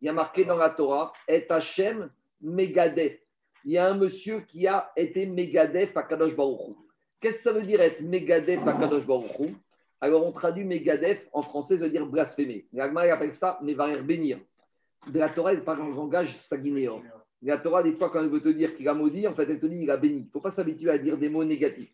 Il y a marqué dans la Torah, Et Hashem Megadef. Il y a un monsieur qui a été Megadef à Kadosh Baruch Hu. Qu'est-ce que ça veut dire être Megadef à Kadosh Baruch Hu? Alors on traduit Megadef en français, ça veut dire blasphémer. L'agma, appelle ça Mevarer bénir. De la Torah, elle parle en langage saguinéen. La Torah, des fois, quand elle veut te dire qu'il a maudit, en fait, elle te dit qu'il a béni. Il ne faut pas s'habituer à dire des mots négatifs.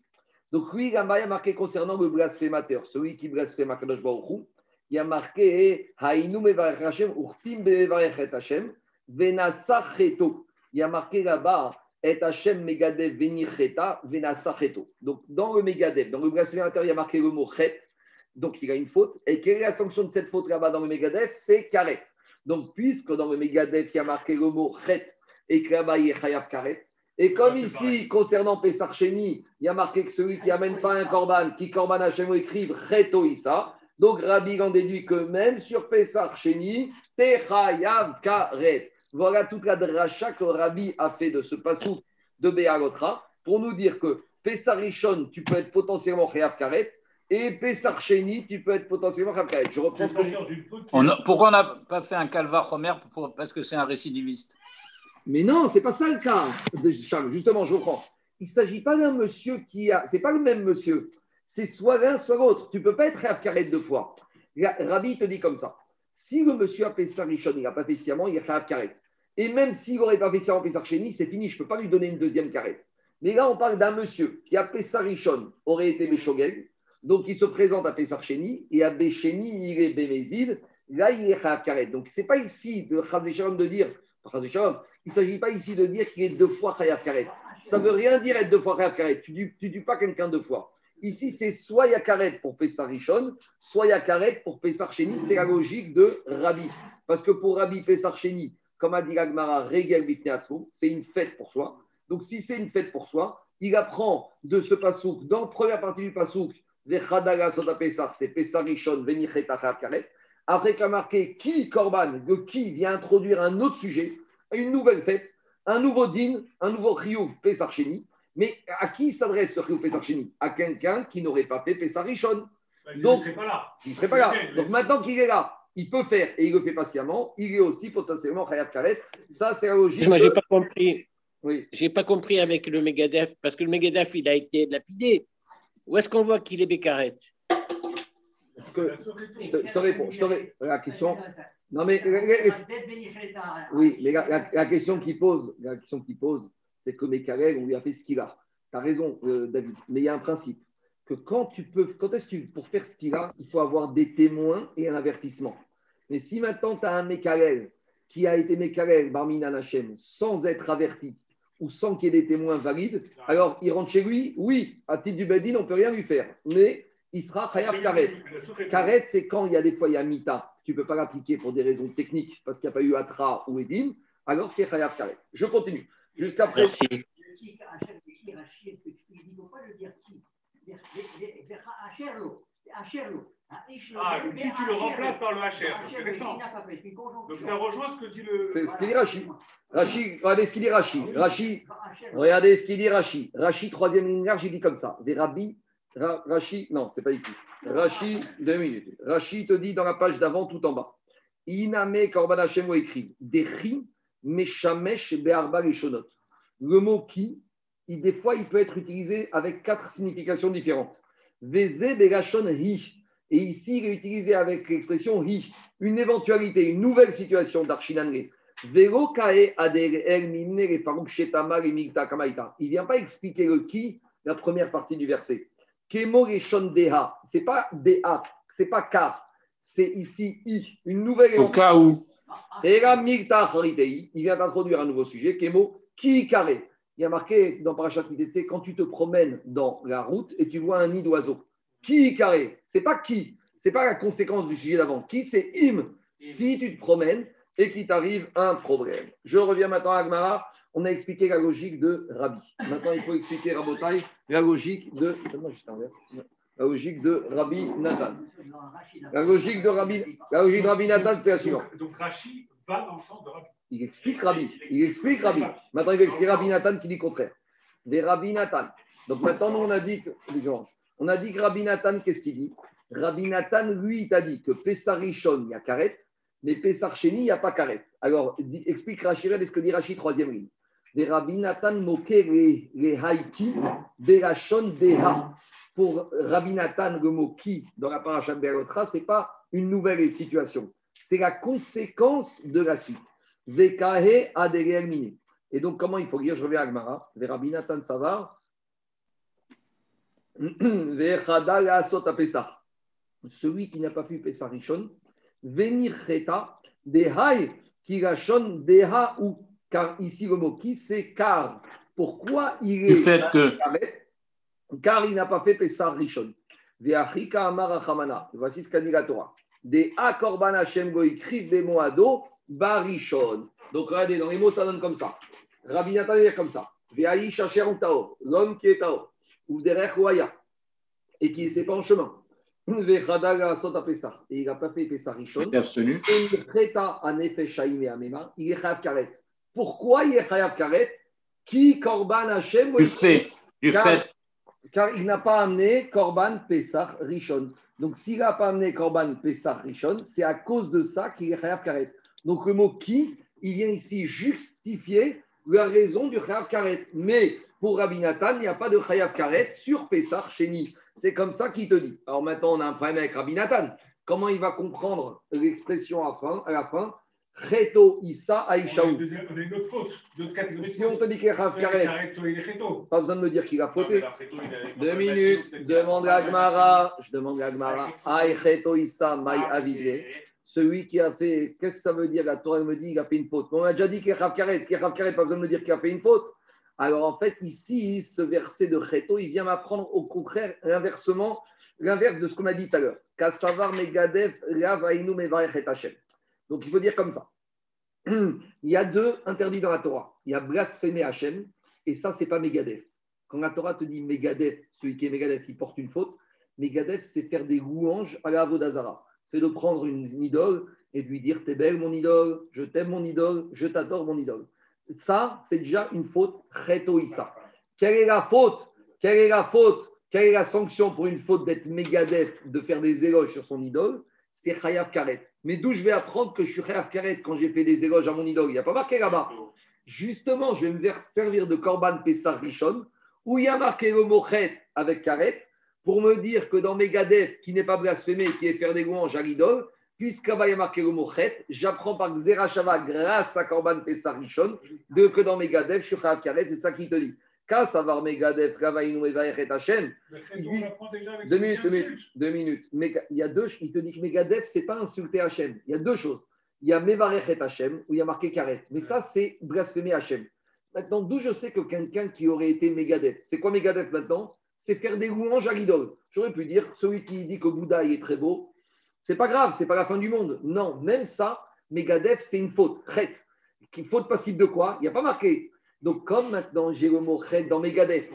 Donc, lui, il y a marqué concernant le blasphémateur, celui qui blasphème Akadosh Baruch Hu, il a marqué Haïnu mevarech Hashem, urtim bevarech et Hashem, venasacheto. Il y a marqué là-bas et Hashem megadev venicheta, venasacheto. Donc, dans le megadev, dans le blasphémateur, il y a marqué le mot chet, donc il a une faute. Et quelle est la sanction de cette faute là-bas dans le megadev C'est karet. Donc, puisque dans le megadev, il y a marqué le mot chet, et que là-bas, il y a chayav karet, et comme Ouais, ici, pareil. concernant Pessar Sheni, il y a marqué que celui qui amène pas un korban, qui korban Hashem écrive Reto Issa. Donc Rabbi en déduit que même sur Pessar Sheni, Techayav Karet. Voilà toute la dracha que Rabbi a fait de ce passou de Béalotra pour nous dire que Pessar Rishon, tu peux être potentiellement Chayav Karet, et Pessar Sheni, tu peux être potentiellement Chayav Karet. Je reprends ce que pourquoi on n'a pas fait un calvar Homer pour- Parce que c'est un récidiviste? Mais non, c'est pas ça le cas, Charles. Justement, je reprends. Il ne s'agit pas d'un monsieur qui a. C'est pas le même monsieur. C'est soit l'un, soit l'autre. Tu peux pas être Rav Karet deux fois. Rabbi te dit comme ça. Si le monsieur a fait Richon, il n'a pas fait sciemment, il a fait Rav Karet. Et même s'il n'aurait pas fait sciemment Pessar Chéni, c'est fini. Je ne peux pas lui donner une deuxième Karet. Mais là, on parle d'un monsieur qui a Pessar Richon, aurait été Béchogel. Donc, il se présente à Pessar Chéni. Et à Béchéni, il est Bémézid. Là, il est Karet. Donc, ce n'est pas ici de de dire. Il ne s'agit pas ici de dire qu'il est deux fois Chayav Karet. Ça ne veut rien dire être deux fois Chayav Karet. Tu ne dis pas quelqu'un deux fois. Ici, c'est soit il y a Karet pour Pessar Rishon, soit il y a Karet pour Pessar Sheni. C'est la logique de Rabbi. Parce que pour Rabbi Pessar Sheni, comme a dit Bifneatzmo, c'est une fête pour soi. Donc si c'est une fête pour soi, il apprend de ce pasouk, dans la première partie du pasouk, c'est Chayav Karet. Après qu'il a marqué qui Korban, le qui vient introduire un autre sujet, une nouvelle fête, un nouveau din, un nouveau Riyuv Pessar Sheni. Mais à qui s'adresse ce Riyuv Pessar Sheni À quelqu'un qui n'aurait pas fait Pessar Rishon. Bah, il Donc- ne serait pas là. Ne serait pas là. Donc maintenant qu'il est là, il peut faire et il le fait patiemment, il est aussi potentiellement Chayav Karet. Ça, c'est la logique. Moi, j'ai pas compris. Oui. J'ai pas compris avec le Megadef, parce que le Megadef, il a été lapidé. Où est-ce qu'on voit qu'il est Bécaret Parce que je te, je te réponds. Je te La question. Non, mais. Oui, mais la, la- la question qu'il pose, la question qu'il pose, c'est que Mekarel, on lui a fait ce qu'il a. Tu as raison, euh, David. Mais il y a un principe. que quand tu peux, quand est-ce que tu- pour faire ce qu'il a, il faut avoir des témoins et un avertissement. Mais si maintenant tu as un Mekalel qui a été Mekalel, Barminan Hashem, sans être averti ou sans qu'il y ait des témoins valides, alors il rentre chez lui, oui, à titre du Bedin, on ne peut rien lui faire, mais il sera Khayab Karet. Karet, c'est quand il y a des fois, il y a Mita, tu ne peux pas l'appliquer pour des raisons techniques, parce qu'il n'y a pas eu Atra ou Edim, alors c'est Khayab Karet. Je continue. Jusqu'après. Merci. Hachem, pourquoi je veux dire qui Hacherlo. Ah, le qui, tu le remplaces par le HR, c'est intéressant. Donc ça rejoint ce que dit le. C'est ce qu'il dit Rashi. Rashi, regardez ce qu'il dit Rashi. Rashi, regardez ce qu'il dit Rashi. Rashi, troisième ligne large, il dit comme ça. Des Rabbi, Ra- Rashi, non, c'est pas ici. Rashi, deux minutes. Rashi te dit dans la page d'avant, tout en bas. Iname Korban Hashem écrit des ri, meshamesh be'arba leshonot. Le mot qui, il- des fois, il peut être utilisé avec quatre significations différentes. Veze begashon hi. Et ici, il est utilisé avec l'expression hi, une éventualité, une nouvelle situation migta kamaita. Il ne vient pas expliquer le qui, la première partie du verset. Kemo deha. C'est pas deha, c'est pas car. C'est ici i, une nouvelle Au cas où. Haritei, il vient d'introduire un nouveau sujet, mot qui carré. Il y a marqué dans Parashat quand tu te promènes dans la route et tu vois un nid d'oiseau. Qui carré? C'est pas qui, c'est pas la conséquence du sujet d'avant. Qui c'est im? Si tu te promènes et qu'il t'arrive un problème. Je reviens maintenant à Agmara. On a expliqué la logique de Rabbi. Maintenant, il faut expliquer Rabotai, la logique de. La logique de Rabbi Nathan. La logique de Rabbi, la logique de Rabbi Nathan, c'est la suivante. Donc, Rachid va dans le sens de Rabbi. Il explique Rabbi. Il explique Rabbi. Maintenant, il va expliquer Rabbi Nathan qui dit le contraire. Des Rabbi Nathan. Donc maintenant, nous, on a dit que. les Georges, On a dit que Rabbi Nathan, qu'est-ce qu'il dit? Rabbi Nathan, lui, il t'a dit que Pessar Rishon, il y a Karet, mais Pessar Sheni, il n'y a pas Karet. Alors, explique Rachid, ce que dit Rachid, troisième ligne? Des Rabbi Nathan moqué les, les haïki, des Rachon, des ha. Pour Rabbi Nathan, le mot qui, dans la paracha de Berotra, ce n'est pas une nouvelle situation. C'est la conséquence de la suite. Zekahe adere mini. Et donc, comment il faut lire? Je reviens à Agmara. Vers Rabbi Nathan Savar. Vechada la asot a Pessah. Celui qui n'a pas fait Pessah Rishon. Venir cheta. Dehai kirachon deha ou. Car ici, le mot qui, c'est car. Pourquoi il est. fait que. Car il n'a pas fait Pessah Rishon. Ve'achika amar. Voici ce qu'a dit la Torah. Des akorban Hashem goikriv des moado barishon. Donc regardez, dans les mots, ça donne comme ça. Rabbi Nathan comme ça. Ve'aïch asher taor. L'homme qui est taor. Ou derech Ouaya. Et qui n'était pas en chemin. Et il n'a pas fait Pessah Rishon. Il est abstenu. Et il est chayav karet. Pourquoi il est chayav karet? Qui korban Hashem Du fait. Du Car- fait. car il n'a pas amené Korban Pessah Rishon. Donc, s'il n'a pas amené Korban Pessah Rishon, c'est à cause de ça qu'il est Chayav Karet. Donc, le mot qui, il vient ici justifier la raison du Chayav Karet. Mais pour Rabbi Nathan, il n'y a pas de Chayav Karet sur Pessah Sheni. C'est comme ça qu'il te dit. Alors maintenant, on a un problème avec Rabbi Nathan. Comment il va comprendre l'expression à, la fin Cheto Issa Aïchaou. on a une autre faute, une autre catégorie. de Si on te dit qu'il est Chayav Karet, pas besoin de me dire qu'il a fauté. Deux minutes, demande à Gmara. Je demande à Gmara. Aïcheto Issa Maï Avidé. Celui qui a fait, qu'est-ce que ça veut dire? La Torah me dit qu'il a fait une faute. Mais on a déjà dit qu'il est Rav Karet. Ce qui est Rav Karet, pas besoin de me dire qu'il a fait une faute. Alors en fait, ici, ce verset de Cheto, il vient m'apprendre au contraire l'inverse de ce qu'on a dit tout à l'heure. Megadev. Donc il faut dire comme ça. Il y a deux interdits dans la Torah. Il y a blasphémer Hachem, et ça, c'est pas Megadef. Quand la Torah te dit Megadef, celui qui est Megadef, il porte une faute. Megadef, c'est faire des louanges à la Avodazara. C'est de prendre une idole et de lui dire T'es belle, mon idole, je t'aime, mon idole, je t'adore, mon idole. Ça, c'est déjà une faute Issa. Quelle est la faute? Quelle est la faute? Quelle est la sanction pour une faute d'être Megadef, de faire des éloges sur son idole? C'est Chayav Karet. Mais d'où je vais apprendre que je suis Chayav Karet quand j'ai fait des éloges à mon idole? Il n'y a pas marqué là-bas. Justement, je vais me servir de Korban Pessar Rishon, où il y a marqué le mot avec Karet, pour me dire que dans Megadef, qui n'est pas blasphémé, qui est faire des louanges à l'idole, puisqu'il y a marqué le mot Chet, j'apprends par Xerashava, grâce à Korban Pessar Rishon, de, que dans Megadef, je suis Karet, c'est ça qui te dit. Kasavar Megadef, Mevarech et Hachem. Deux minutes, deux minutes, deux minutes. Méga- il y a deux, il te dit que Megadef, c'est pas insulter Hachem. Il y a deux choses. Il y a Mevarech et Hachem, où il y a marqué Karet. Mais ça, c'est blasphémer Hachem. Maintenant, d'où je sais que quelqu'un qui aurait été Megadef, c'est quoi Megadef maintenant? C'est faire des louanges à l'idole. J'aurais pu dire, celui qui dit que Bouddha est très beau, c'est pas grave, c'est pas la fin du monde. Non, même ça, Megadef, c'est une faute. Chet. Faute passive de quoi? Il n'y a pas marqué. Donc, comme maintenant j'ai le mot Chet dans Megadef,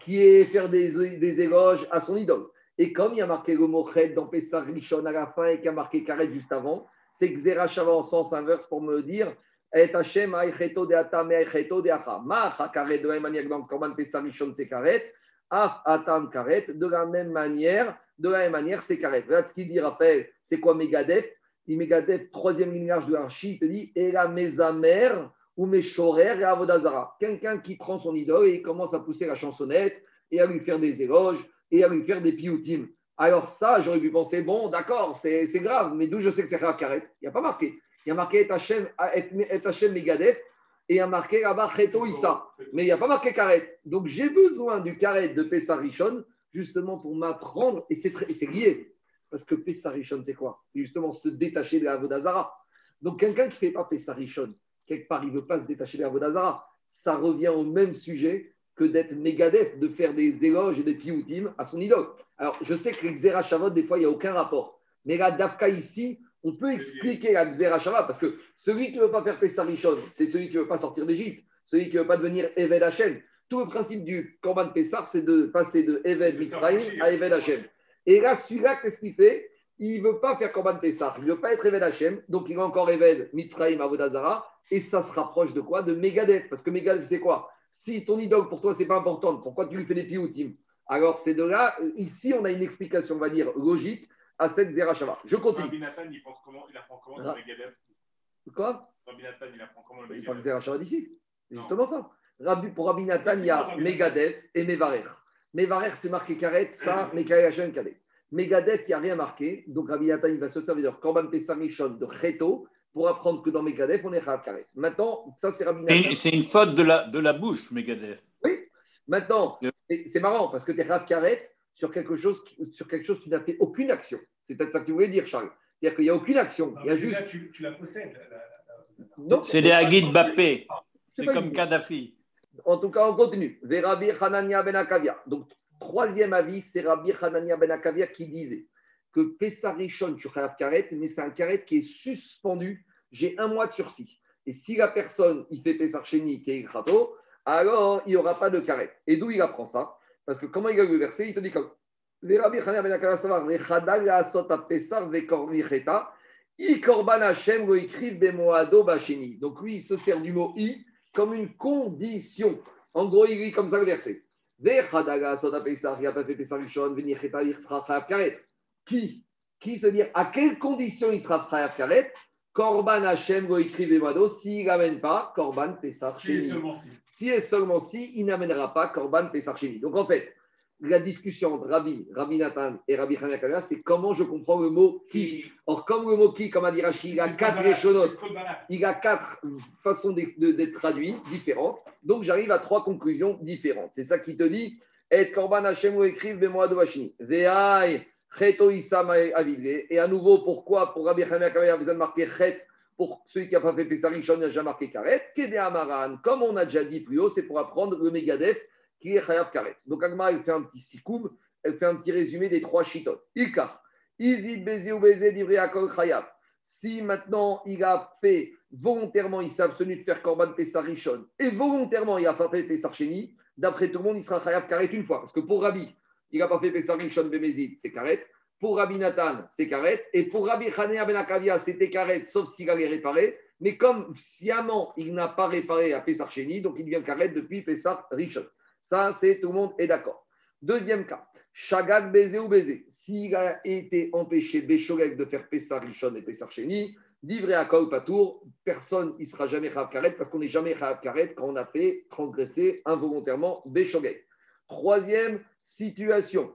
qui est faire des, des éloges à son idole. Et comme il y a marqué le mot Chet dans Pessah Rishon à la fin et qu'il y a marqué Karet juste avant, c'est Xera Shava en sens inverse pour me dire Et Hashem Aicheto de Atam et Aicheto de Acha. Ma Karet de que dans Pessah c'est Karet, Af Atam Karet, de la même manière, de la même manière c'est Karet. Voilà ce qu'il dit, Raphaël, c'est quoi Megadef Il Megadef, troisième ligne large de l'archi, il te dit Et la Mesamer ou Meshorer et Avodazara. Quelqu'un qui prend son idole et commence à pousser la chansonnette et à lui faire des éloges et à lui faire des pioutim. Alors ça, j'aurais pu penser, bon, d'accord, c'est grave, mais d'où je sais que c'est Karet? Il n'y a pas marqué. Il y a marqué Et Hashem Megadef et a marqué là-bas Issa. Mais il n'y a pas marqué Karet. Donc j'ai besoin du Karet de Pessah Rishon justement pour m'apprendre, et c'est lié. Parce que Pessah Rishon, c'est quoi? C'est justement se détacher de la Vodazara. Donc quelqu'un qui ne fait pas Pessah Rishon, quelque part, il ne veut pas se détacher de la Vodazara. Ça revient au même sujet que d'être Megadef, de faire des éloges et des pioutim à son idole. Alors, je sais que les Xera Shavot, des fois, il n'y a aucun rapport. Mais la Dafka ici, on peut expliquer la Xera Shavot parce que celui qui ne veut pas faire Pessah c'est celui qui ne veut pas sortir d'Égypte, celui qui ne veut pas devenir Eved Hashem. Tout le principe du Korban Pessah, c'est de passer de Eved Mitzrayim à Eved Hashem. Et là, celui-là, qu'est-ce qu'il fait? Il ne veut pas faire Korban Pessah, il ne veut pas être Eved Hashem, donc il va encore Eved Mitzrayim Avodazara, et ça se rapproche de quoi? De Megadef. Parce que Megadef, c'est quoi? Si ton idole pour toi, c'est pas important, pourquoi tu lui fais des pioutim Alors, c'est de là, ici, on a une explication, on va dire, logique à cette Zerachava. Je continue. Rabbi Nathan, il pense comment Il apprend comment Ra- le Megadef Quoi? Rabbi Nathan, il apprend comment le Il parle Zerachava d'ici. C'est justement ça. Rabbi- pour Rabbi Nathan, il y a Megadef et Mevarer. Mevarer, c'est marqué Karet, ça, Mekaï Hashem Kadet. Megadef, il n'y a rien marqué. Donc Rabbi Nathan, il va se servir de Korban Pessah Rishon, de Cheto, pour apprendre que dans Megadef, on est Chayav Karet. Maintenant, ça, c'est Rabbi C'est Nathan. une- C'est une faute de la, de la bouche, Megadef. Oui. Maintenant, c'est marrant parce que tu es Chayav Karet sur quelque chose, sur quelque chose qui n'a fait aucune action. C'est peut-être ça que tu voulais dire, Charles. C'est-à-dire qu'il n'y a aucune action. Non, Il y a juste. tu, tu la possèdes. C'est les Haguid Bappé. c'est comme Kadhafi. En tout cas, on continue. Hanania ben Akavia. Donc, troisième avis, c'est Rabbi Hanania ben Akavia qui disait que Pessah Rishon sur Chayav Karet, mais c'est un karet qui est suspendu. J'ai un mois de sursis. Et si la personne, il fait Pessah Sheni qui est Krato, alors il n'y aura pas de karet. Et d'où il apprend ça? Parce que comment il a le verset Il te dit comme ben. Donc lui, il se sert du mot i comme une condition. En gros, il lit comme ça le verset. Qui? Qui se dit à quelles conditions il sera chayav karet? Korban Hashem go écrit Vemado, s'il n'amène pas Korban seulement si. Et seulement si, il n'amènera pas Korban Pesach Sheni. Donc en fait, la discussion entre Rabbi, Rabbi Nathan et Rabbi Hanina Kavya, c'est comment je comprends le mot qui. Or, comme le mot qui, comme a dit Rachid, il a quatre il a quatre façons d'être traduit différentes. Donc, j'arrive à trois conclusions différentes. C'est ça qui te dit Et Korban Hashem ou écrive Bemoa de Vashini. Ve'ai. Et à nouveau, pourquoi Pour Rabbi Hanina Kavya, il a besoin de marquer Chet. Pour celui qui n'a pas fait Pessah Rishon, il n'a jamais marqué Karet. Kede Amaran, comme on a déjà dit plus haut, c'est pour apprendre le Megadef qui est Chayav Karet. Donc, Agma, elle fait un petit sikoum, elle fait un petit résumé des trois chitotes. Ilkar, Izi Bezi ou Bezi Divrei Akol Chayav. Si maintenant il a fait volontairement, il s'est abstenu de faire Korban Pessah Rishon et volontairement il a fait Pessah Sheni, d'après tout le monde, il sera Chayav Karet une fois. Parce que pour Rabbi, il n'a pas fait Pessah Rishon Bemezid, c'est Karet. Pour Rabbi Nathan, c'est Karet. Et pour Rabbi Hanea Ben Akavia, c'était Karet, sauf s'il allait réparer. Mais comme sciemment, il n'a pas réparé à Sheni, donc il devient Karet depuis Pessah Rishon. Ça, c'est tout le monde est d'accord. Deuxième cas, Shagag Bézé ou Bézé. S'il a été empêché Béchorek de faire Pessah Rishon et Pessah Sheni, Divré à Kaol Patour, personne il sera jamais Chayav Karet parce qu'on n'est jamais Chayav Karet quand on a fait transgresser involontairement Béchogek. Troisième situation.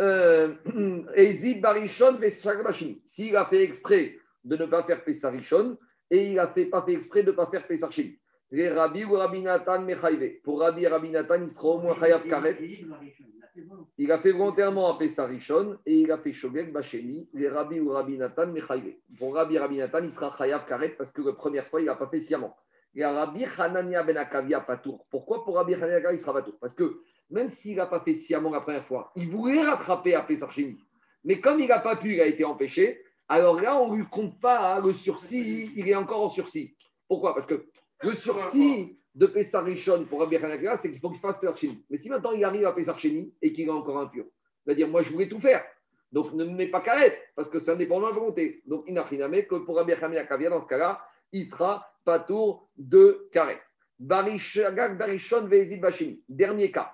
Euh, Ezid Barishon Pessah Bashini. S'il a fait exprès de ne pas faire Pessah Rishon et il a fait, pas fait exprès de ne pas faire Sheni. les Rabbi ou Rabbi Nathan. Pour Rabbi et Rabbi Nathan, il sera au moins Chayav Karet. Il a fait volontairement un Pessah Rishon et il a fait Shogeg Bacheni, les Rabbi ou Rabbi Nathan. Pour Rabbi et Rabbi Nathan, il sera Chayav Karet parce que la première fois, il n'a pas fait sciemment. Et Rabbi Hanania Ben Akavia Patour. Pourquoi pour Rabbi Hanania Ben il sera Patour Parce que même s'il n'a pas fait sciemment la première fois, il voulait rattraper à Pessah Sheni. Mais comme il n'a pas pu, il a été empêché, alors là, on ne lui compte pas hein, le sursis, il est encore en sursis. Pourquoi? Parce que le sursis de Pessah Rishon pour Rabbi Hanania, c'est qu'il faut qu'il fasse Pessah Sheni. Mais si maintenant il arrive à Pessah Sheni et qu'il est encore impur, il va dire Moi, je voulais tout faire. Donc ne me mets pas carré, parce que c'est indépendant de la volonté. Donc il n'a rien à mettre que pour Rabbi Hanania, dans ce cas-là, il sera pas tour de. Barishagag Barishon Vezid Bachini. Dernier cas.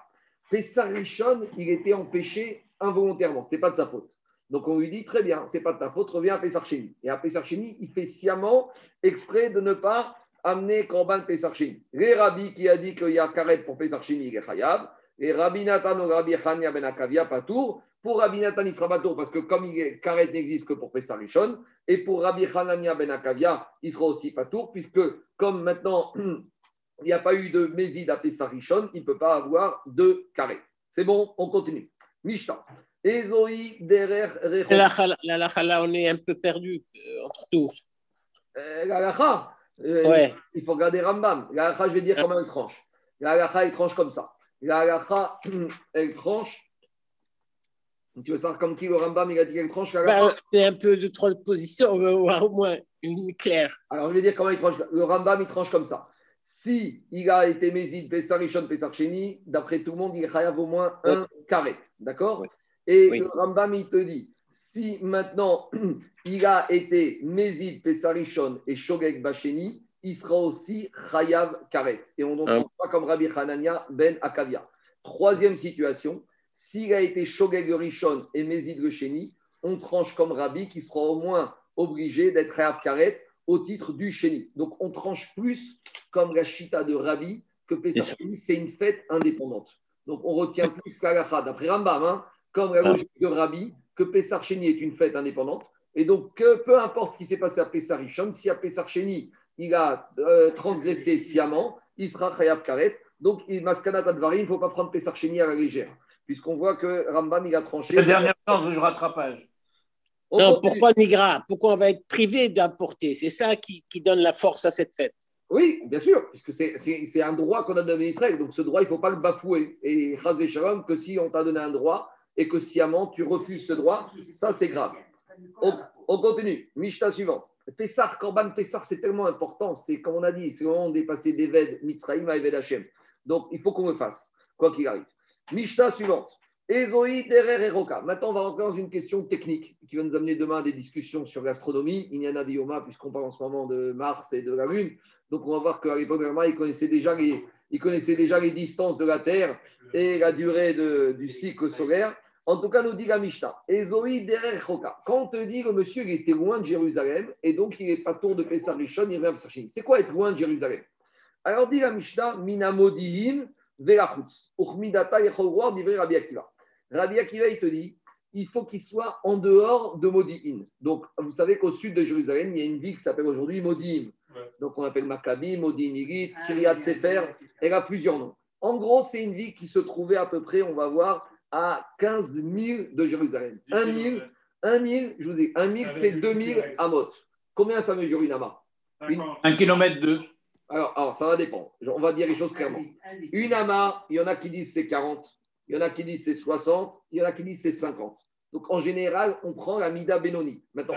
Pessah Rishon, il était empêché involontairement. Ce n'était pas de sa faute. Donc on lui dit très bien, c'est pas de ta faute, reviens à Pessarcheni. Et à Pessarcheni, il fait sciemment exprès de ne pas amener Korban Pessarcheni. Les rabbis qui a dit qu'il y a karet pour Pessarcheni, il est chayav. Et Rabbi Nathan ou Rabbi Chania ben Akavia, pas tour. Pour Rabbi Nathan, il sera pas tour parce que comme karet n'existe que pour Pessarchon. Et pour Rabbi Hanania ben Akavia, il sera aussi pas tour puisque comme maintenant il n'y a pas eu de Mésid à Pessarchon, il ne peut pas avoir de karet. C'est bon, on continue. Mishnah. Ezoi derer. La là, on est un peu perdu euh, entre tous. Euh, La euh, Ouais. il faut regarder Rambam. La halakha, je vais dire comment elle tranche. La halakha, elle tranche comme ça. La halakha, elle tranche. Tu veux savoir comme qui le Rambam, il a dit qu'elle tranche la Ben, c'est un peu de trois positions, on va avoir au moins une claire. Alors, je vais dire comment il tranche. Le Rambam, il tranche comme ça. Si il a été Mézid, Pessar Rishon, Pessar Sheni, d'après tout le monde, il chayav au moins un karet. D'accord. Et Oui. le Rambam, il te dit, si maintenant il a été Mézid, Pessar Rishon et Shogeg Bacheni, il sera aussi chayav karet. Et on ne Ah. tranche pas comme Rabbi Hanania ben Akavia. Troisième situation, s'il a été Shogeg Rishon et Mézid le Sheni, on tranche comme Rabbi qui sera au moins obligé d'être chayav karet au titre du Sheni. Donc on tranche plus comme la Shita de Rabbi que Pessah c'est une fête indépendante. Donc on retient plus l'alacha d'après Rambam, hein, comme la Ah. logique de Rabbi, que Sheni est une fête indépendante. Et donc que, peu importe ce qui s'est passé à Pessah Rishon, si à Pessah Sheni il a euh, transgressé sciemment, il sera Chayav Karet. Donc il Maskanat Advarim, il ne faut pas prendre Pessah Sheni à la légère. Puisqu'on voit que Rambam il a tranché. La dernière chance de rattrapage. On Non, pourquoi Nigra? Pourquoi on va être privé d'apporter? C'est ça qui, qui donne la force à cette fête. Oui, bien sûr, puisque c'est- un droit qu'on a donné à Israël. Donc ce droit, il ne faut pas le bafouer. Et Chaz Shalom, que si on t'a donné un droit et que sciemment tu refuses ce droit, ça c'est grave. On, on continue. Mishnah suivante. Pessar, Korban Pessar, c'est tellement important. C'est comme on a dit, c'est le moment de dépasser d'Eved Mitzraïm à Eved Hashem. Donc il faut qu'on le fasse, quoi qu'il arrive. Mishnah suivante. Maintenant, on va rentrer dans une question technique qui va nous amener demain à des discussions sur l'astronomie. Inyana Dioma, puisqu'on parle en ce moment de Mars et de la Lune. Donc on va voir qu'à l'époque de Rama, il connaissait déjà les, il connaissait déjà les distances de la Terre et la durée du cycle solaire. En tout cas, nous dit la Mishnah, Ezoi derer. Quand on te dit que monsieur il était loin de Jérusalem et donc il n'est pas tour de Pessah Rishon, il revient à. C'est quoi être loin de Jérusalem? Alors dit la Mishnah, Minamodihin velachutz. Uchmidata yecholroar divrei Rabbi Akiva. Rabbi Akiva, il te dit, il faut qu'il soit en dehors de Modihin. Donc, vous savez qu'au sud de Jérusalem, il y a une ville qui s'appelle aujourd'hui Modihin. Ouais. Donc, on appelle Maccabi, Modihin Irit, Kiryat Sefer. Elle a plusieurs noms. En gros, c'est une ville qui se trouvait à peu près, on va voir, à 15 000 de Jérusalem. 1 000, 1 000, je vous ai 1 000, c'est 2 000 amot. Combien ça mesure une amas? Un kilomètre deux. alors, alors, ça va dépendre. On va dire les choses clairement. Une amas, il y en a qui disent c'est 40, il y en a qui disent c'est 60, il y en a qui disent c'est 50. Donc, en général, on prend la mida bénonite. Maintenant,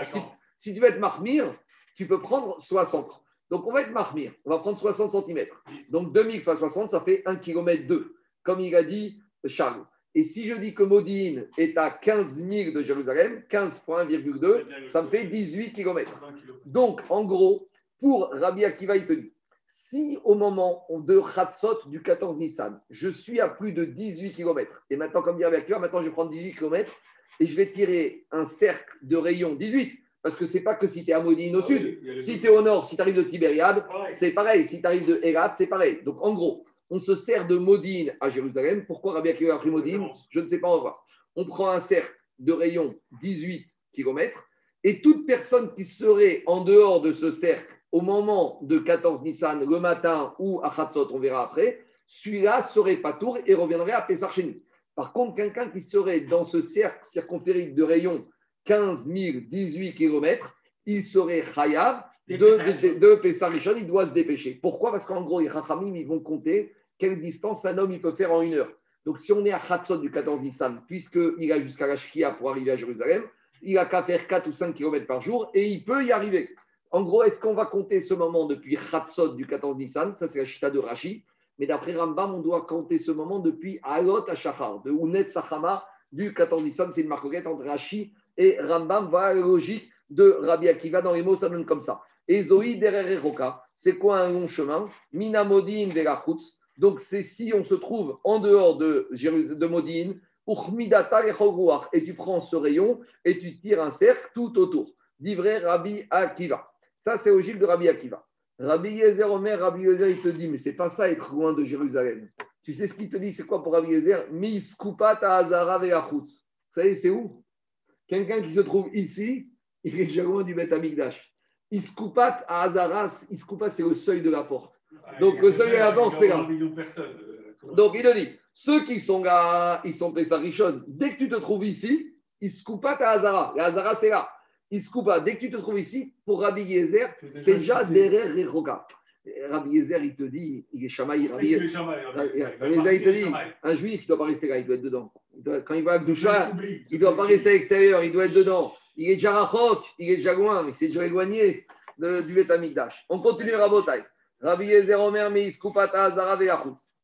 si, tu veux être marmire, tu peux prendre 60. Donc, on va être marmire. On va prendre 60 cm. Donc 2000 fois 60, ça fait 1 km 2, comme il a dit Charles. Et si je dis que Modine est à 15 000 de Jérusalem, 15 fois 1,2, ça me fait 18 km. Donc, en gros, pour Rabbi Akiva, il te dit, si au moment de Khatsot du 14 Nissan, je suis à plus de 18 km, et maintenant, comme dit Rabbi maintenant je vais prendre 18 km et je vais tirer un cercle de rayon 18, parce que c'est pas que si tu es à Modine au Ah sud, oui, si tu es au nord, si tu arrives de Tibériade, Pareil. c'est pareil. Si tu arrives de Erat, c'est pareil. Donc, en gros, on se sert de Modine à Jérusalem. Pourquoi Rabbi Akiva a pris Modine? Je ne sais pas, on va voir. On prend un cercle de rayon 18 km et toute personne qui serait en dehors de ce cercle au moment de 14 Nissan, le matin ou à Khatsot, on verra après, celui-là serait pas tour et reviendrait à Pessar Sheni. Par contre, quelqu'un qui serait dans ce cercle circonférique de rayon 15 000, 18 km, il serait Chayav de, de, de il doit se dépêcher. Pourquoi? Parce qu'en gros, les Chachamim, ils vont compter quelle distance un homme il peut faire en une heure. Donc, si on est à Khatsot du 14 Nissan, puisqu'il a jusqu'à la Shkia pour arriver à Jérusalem, il a qu'à faire 4 ou 5 km par jour et il peut y arriver. En gros, est-ce qu'on va compter ce moment depuis Khatsot du 14 Nissan? Ça, c'est la chita de Rashi. Mais d'après Rambam, on doit compter ce moment depuis Alot à Shachar, de Unet Sachama du 14 Nissan. C'est une marquette entre Rashi et Rambam. Voilà la logique de Rabbi Akiva dans les mots, ça donne comme ça. Et Zoï Roka, c'est quoi un long chemin? Minamodin Verachutz. Donc, c'est si on se trouve en dehors de, de Uchmidata et tu prends ce rayon et tu tires un cercle tout autour. D'ivré Rabbi Akiva. Ça, c'est logique de Rabbi Akiva. Rabbi Yezer Omer, Rabbi Yezer, il te dit, mais c'est pas ça être loin de Jérusalem. Tu sais ce qu'il te dit, c'est quoi pour Rabbi Yezer? Miskupat Azara. Vous savez, c'est où? Quelqu'un qui se trouve ici, il est déjà loin du Beth Amikdash. Iskupat à Azaras, Iskupat, c'est le seuil de la porte. Donc, le seuil de la porte, c'est là. Donc, il te dit, ceux qui sont là, ils sont Pessarichon. Dès que tu te trouves ici, Iskupat à Azara. La Azara, c'est là. Iskupat, dès que tu te trouves ici, pour Rabbi Yezer, déjà derrière Rechoka. Rabbi Yezer, il te dit, il est chamaï. Rabbi Yezer, il te dit, un juif, il ne doit pas rester là, il doit être dedans. Il doit- quand il va à Gdoucha, il ne doit pas rester à l'extérieur, il doit être dedans. Il est déjà rachok, il est déjà loin, il s'est déjà éloigné de- du Beth Amikdash. On continue Rabotai. Rabbi Yezer Omer, mais Iskupata Azara.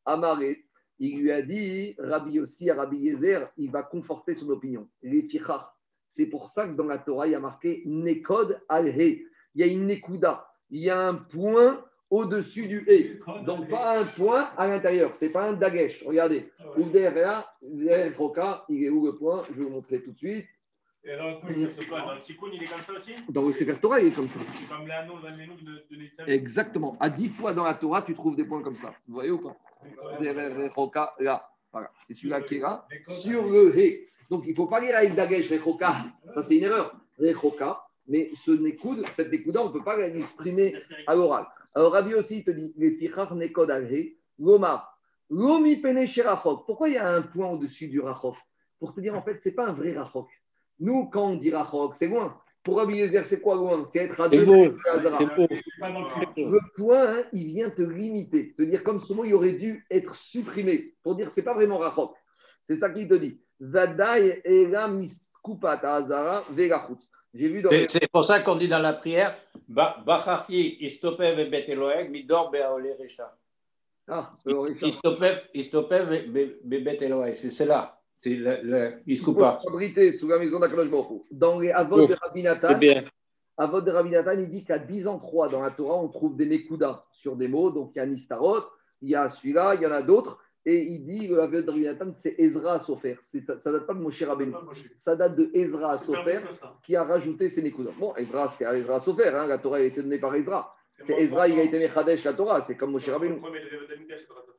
Amaré, il lui a dit, Rabbi aussi Rabbi Yezer, il va conforter son opinion. Les fichar. C'est pour ça que dans la Torah, il y a marqué Nekod al-He. Il y a une Nekuda. Il y a un point au-dessus du He. Donc, pas un point à l'intérieur. C'est pas un dagesh. Regardez. Ou derrière, derrière Roka, il est où le point? Je vais vous montrer tout de suite. Et Dans le Tikkun, il est comme ça aussi? Dans le Sefer Torah, il est comme ça. C'est comme l'anneau, l'anneau de, de Netzav. Exactement. À dix fois dans la Torah, tu trouves des points comme ça. Vous voyez ou pas? Derrière Roka, là. Voilà. C'est celui-là qui est là. Sur le He. Donc, il ne faut pas lire avec Dagesh, Rechoka. Ça, c'est une erreur. Rechoka. Mais ce Nekoud, cette Nekouda, on ne peut pas l'exprimer à l'oral. Alors, Rabbi aussi, il te dit les Tichar Nekod Lomar, Lomi Pene. Pourquoi il y a un point au-dessus du Rachok? Pour te dire, en fait, ce n'est pas un vrai Rachok. Nous, quand on dit Rachok, c'est loin. Pour Rabbi Yezer, c'est quoi loin? C'est être à deux beau. Le point, hein, il vient te limiter. Te dire comme ce mot, il aurait dû être supprimé. Pour dire, c'est pas vraiment Rachok. C'est ça qu'il te dit. J'ai vu dans. C'est pour ça qu'on dit dans la prière Ba- Bachachi, Istopev et Bet Eloeg, Midor Beaole Recha. Ah. Istopev. C'est cela. C'est le, le Il faut Iskoupa. s'abriter sous la maison d'Akadosh Baruch Hu. Dans les Avot de de Rabbi Nathan, il dit qu'à 10 ans 3 dans la Torah, on trouve des Nekuda sur des mots. Donc il y a Nistarot, il y a celui-là, il y en a d'autres. Et il dit, le Avot de Rabbi Nathan, c'est Ezra Sofer. C'est- Ça date pas de Moshe Rabbeinu. Ça date de Ezra Sofer qui a rajouté ces Nekuda. Bon, Ezra, c'est Ezra Sofer. hein, la Torah a été donnée par Ezra. C'est Ezra, il a été Mechadesh la Torah. C'est comme Moshe Rabbeinu.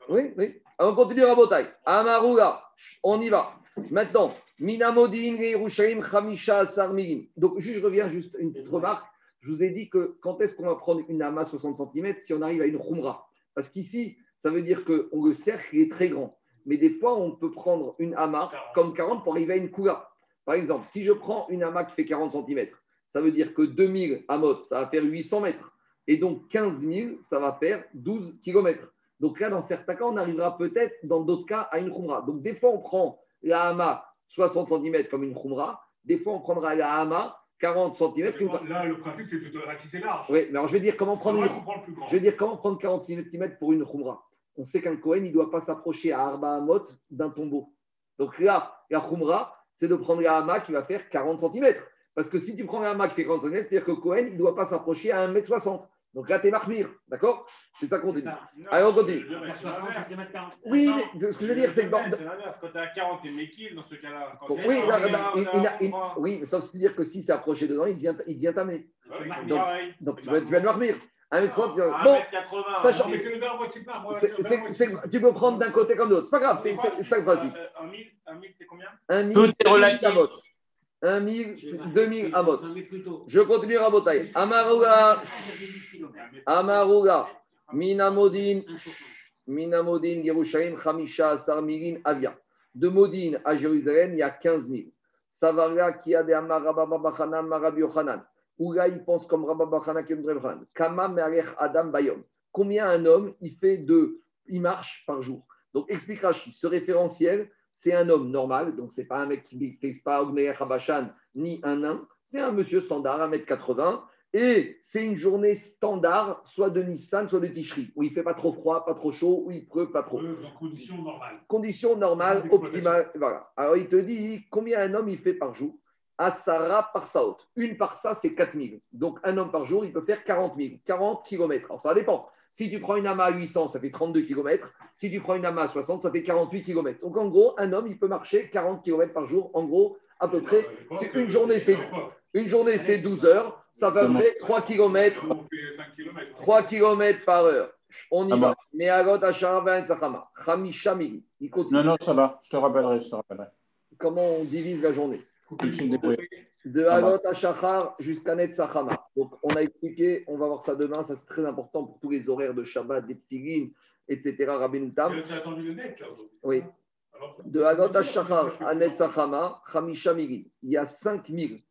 Oui, oui. Alors, on continue à Botaï. Amaruga, on y va. Maintenant, Minamodin, Yerushalayim, Khamisha, Sarmigin. Donc, je reviens juste une petite remarque. Je vous ai dit que quand est-ce qu'on va prendre une ama 60 cm si on arrive à une khumra? Parce qu'ici, ça veut dire que le cercle est très grand. Mais des fois, on peut prendre une ama comme 40 pour arriver à une kula. Par exemple, si je prends une ama qui fait 40 cm, ça veut dire que 2000 amot, ça va faire 800 mètres. Et donc, 15 000, ça va faire 12 km. Donc là, dans certains cas, on arrivera peut-être, dans d'autres cas, à une khumra. Donc des fois, on prend la hama 60 cm comme une khumra. Des fois, on prendra la hama 40 cm. Là, le principe, c'est plutôt ratisser large. Oui, mais alors je vais dire comment prendre une je veux dire, comment prendre 40 cm pour une khumra On sait qu'un Kohen, il ne doit pas s'approcher à Arba Hamot d'un tombeau. Donc là, la khumra, c'est de prendre la hama qui va faire 40 cm. Parce que si tu prends la hama qui fait 40 cm, c'est-à-dire que Kohen, il ne doit pas s'approcher à 1m60. Donc là, tu es marmire. D'accord? C'est ça qu'on dit. Allez, on continue. Oui, mais ce que je veux dire, c'est que dans. C'est. Quand tu es à 40, tu es méquille dans ce cas-là. T'es oui, à là, 40, là, il- t'as il a- un il- croix. oui, mais ça veut dire que s'il s'est approché dedans, il devient, il devient tamé. Donc- tu vas, tu vas le marmire. 1m60, tu vas- Ah, Bon, 1m80. sachant- Non, mais c'est le verbe moitié part. Moi, c'est- c'est le c'est- verbe moitié c'est- part. tu peux prendre d'un côté comme de l'autre. C'est pas grave, c'est c'est- c'est ça que vas-y. Euh, Un 1000, un 1000, c'est combien? Un Tout est mille relatif. amot. 1 000, 2 000 amot. Non, mais plutôt. Je continue à Rabotai. Amaruga, 1,8 kilomètres. Amaruga, Minamodin. Minamodin, Yerushalayim, Hamisha, Asar, Mirin, Avia. De Modine à Jérusalem, il y a 15 000. Savaria, qui a des Amar, Rabba Bachana, Marabi Yochanan. Où là, il pense comme Rabba Bachana. Kama, Adam, Bayom. Combien un homme, il fait de, il marche par jour? Donc, explique Rashi, ce référentiel, c'est un homme normal, donc c'est pas un mec qui ne fait pas Ogmeyer Habashan, ni un nain, c'est un monsieur standard, 1m80, et c'est une journée standard, soit de Nissan, soit de Tishri, où il fait pas trop froid, pas trop chaud, où il pleut pas trop. En conditions normales. Conditions normales, optimales, voilà. Alors il te dit combien un homme il fait par jour? Asara par saot. Une par ça, c'est 4000. Donc un homme par jour, il peut faire 40 000, 40 km. Alors ça dépend. Si tu prends une AMA à 800, ça fait 32 km. Si tu prends une AMA à 60, ça fait 48 km. Donc en gros, un homme, il peut marcher 40 km par jour. En gros, à peu près, c'est une journée, c'est une journée, c'est 12 heures. Ça fait à peu près 3 km, On fait 5 km. 3 km par heure. On y Ah va. bon. Mais Ben. Il continue. Non, non, ça va. Je te rappellerai, je te rappellerai. Comment on divise la journée? De bah. Agot Ashachar jusqu'à Netzachama. Donc, on a expliqué, on va voir ça demain, ça c'est très important pour tous les horaires de Shabbat, des tfilin, etc. Rabbeinu Tam. Attendu le net, là, aujourd'hui. Oui. De Agot Ashachar à Netzachama, Chamisha. Il y a 5000.